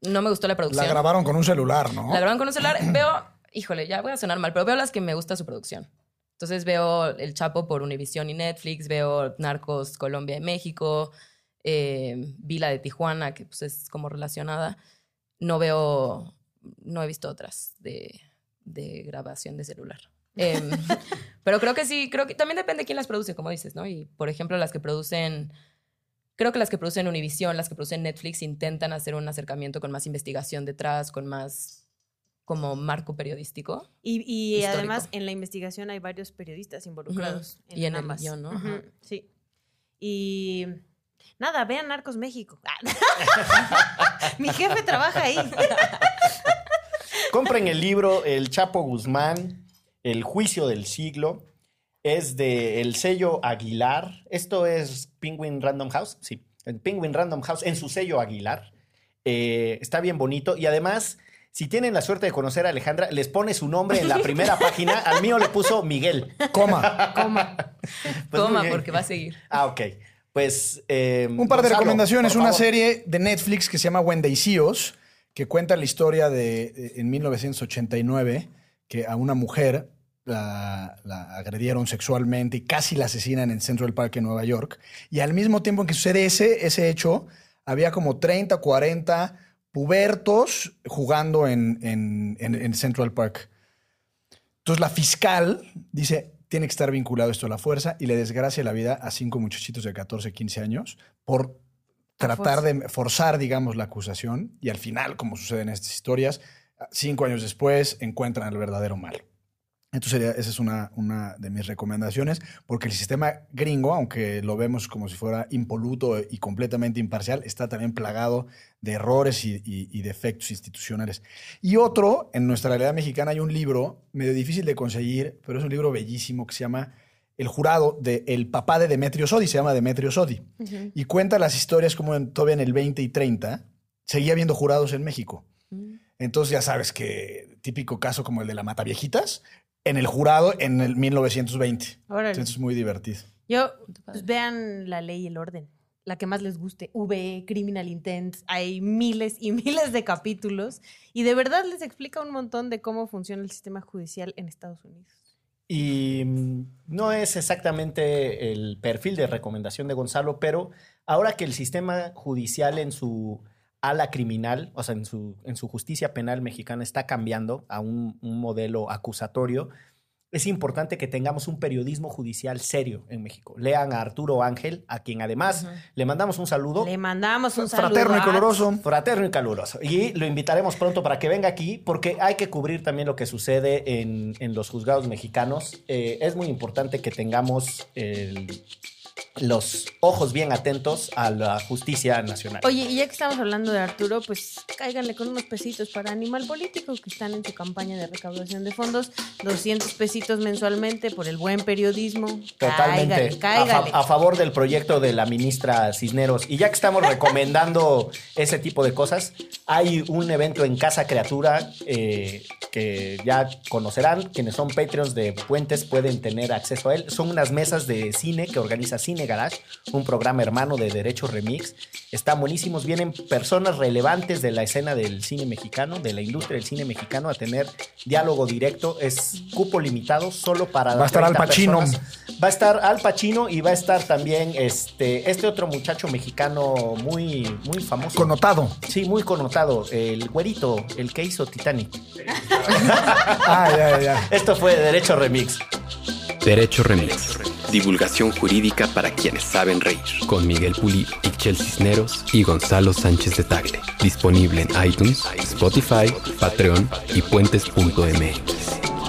no me gustó la producción. La grabaron con un celular, ¿no? La grabaron con un celular. Veo, híjole, ya voy a sonar mal, pero veo las que me gusta su producción. Entonces veo El Chapo por Univision y Netflix, veo Narcos Colombia y México, eh, vi la de Tijuana, que pues es como relacionada. No veo, no he visto otras de, de grabación de celular. Em, pero creo que sí, creo que también depende de quién las produce, como dices, ¿no? Y por ejemplo, las que producen, creo que las que producen Univision, las que producen Netflix, intentan hacer un acercamiento con más investigación detrás, con más como marco periodístico. Y, y además en la investigación hay varios periodistas involucrados. Ujú. Y en el ambas. guion, ¿no? Sí. Y nada, vean Narcos México. Ah. Mi jefe trabaja ahí. Compren el libro El Chapo Guzmán, El Juicio del Siglo. Es de el sello Aguilar. Esto es Penguin Random House. Sí, el Penguin Random House en su sello Aguilar. Eh, está bien bonito. Y además, si tienen la suerte de conocer a Alejandra, les pone su nombre en la primera página. Al mío le puso Miguel. Coma. Coma. Pues bien. porque va a seguir. Ah, ok. Pues. eh, Un par de Gonzalo, recomendaciones. Una favor. serie de Netflix que se llama When They See Us, que cuenta la historia de, de- en 1989, que a una mujer la, la agredieron sexualmente y casi la asesinan en Central Park en Nueva York. Y al mismo tiempo en que sucede ese, ese hecho, había como 30, 40 pubertos jugando en, en- en- en Central Park. Entonces la fiscal dice, tiene que estar vinculado esto a la fuerza y le desgracia la vida a cinco muchachitos de 14, 15 años por tratar de forzar, digamos, la acusación y al final, como sucede en estas historias, cinco años después encuentran al verdadero malo. Entonces, esa es una, una de mis recomendaciones, porque el sistema gringo, aunque lo vemos como si fuera impoluto y completamente imparcial, está también plagado de errores y, y- y defectos institucionales. Y otro, en nuestra realidad mexicana hay un libro medio difícil de conseguir, pero es un libro bellísimo que se llama El jurado de el papá de Demetrio Sodi, se llama Demetrio Sodi, y cuenta las historias como en, todavía en el 20 y 30 seguía habiendo jurados en México. Entonces ya sabes que típico caso como el de la Mataviejitas, en el jurado en el 1920. Órale. Entonces es muy divertido. Yo, pues vean la ley y el orden. La que más les guste. V, Criminal Intent. Hay miles y miles de capítulos. Y de verdad les explica un montón de cómo funciona el sistema judicial en Estados Unidos. Y mm, no es exactamente el perfil de recomendación de Gonzalo, pero ahora que el sistema judicial en su ala criminal, o sea, en su, en su justicia penal mexicana está cambiando a un, un modelo acusatorio, es importante que tengamos un periodismo judicial serio en México. Lean a Arturo Ángel, a quien además le mandamos un saludo. Le mandamos un saludo. Fraterno y a- coloroso. Fraterno y caluroso. Y lo invitaremos pronto para que venga aquí, porque hay que cubrir también lo que sucede en, en los juzgados mexicanos. Eh, es muy importante que tengamos el- los ojos bien atentos a la justicia nacional. Oye, y ya que estamos hablando de Arturo, pues cáiganle con unos pesitos para Animal Político, que están en su campaña de recaudación de fondos. 200 pesitos mensualmente por el buen periodismo. Totalmente Cáigale, a, fa- cáigale. a favor del proyecto de la ministra Cisneros. Y ya que estamos recomendando ese tipo de cosas, hay un evento en Casa Criatura eh, que ya conocerán. Quienes son Patreons de Puentes pueden tener acceso a él. Son unas mesas de cine que organiza Cine Garage, un programa hermano de Derecho Remix. Están buenísimos. Vienen personas relevantes de la escena del cine mexicano, de la industria del cine mexicano, a tener diálogo directo. Es cupo limitado solo para Va a estar Al 30 Pacino. personas. Va a estar Al Pacino y va a estar también este, este otro muchacho mexicano muy, muy famoso. Connotado. Sí, muy connotado. El güerito, el que hizo Titanic. Ah, ya, ya, ya. Esto fue Derecho Remix. Derecho Remix. Divulgación jurídica para quienes saben reír. Con Miguel Pulido, Ixchel Cisneros y Gonzalo Sánchez de Tagle. Disponible en iTunes, Spotify, Patreon y puentes.mx.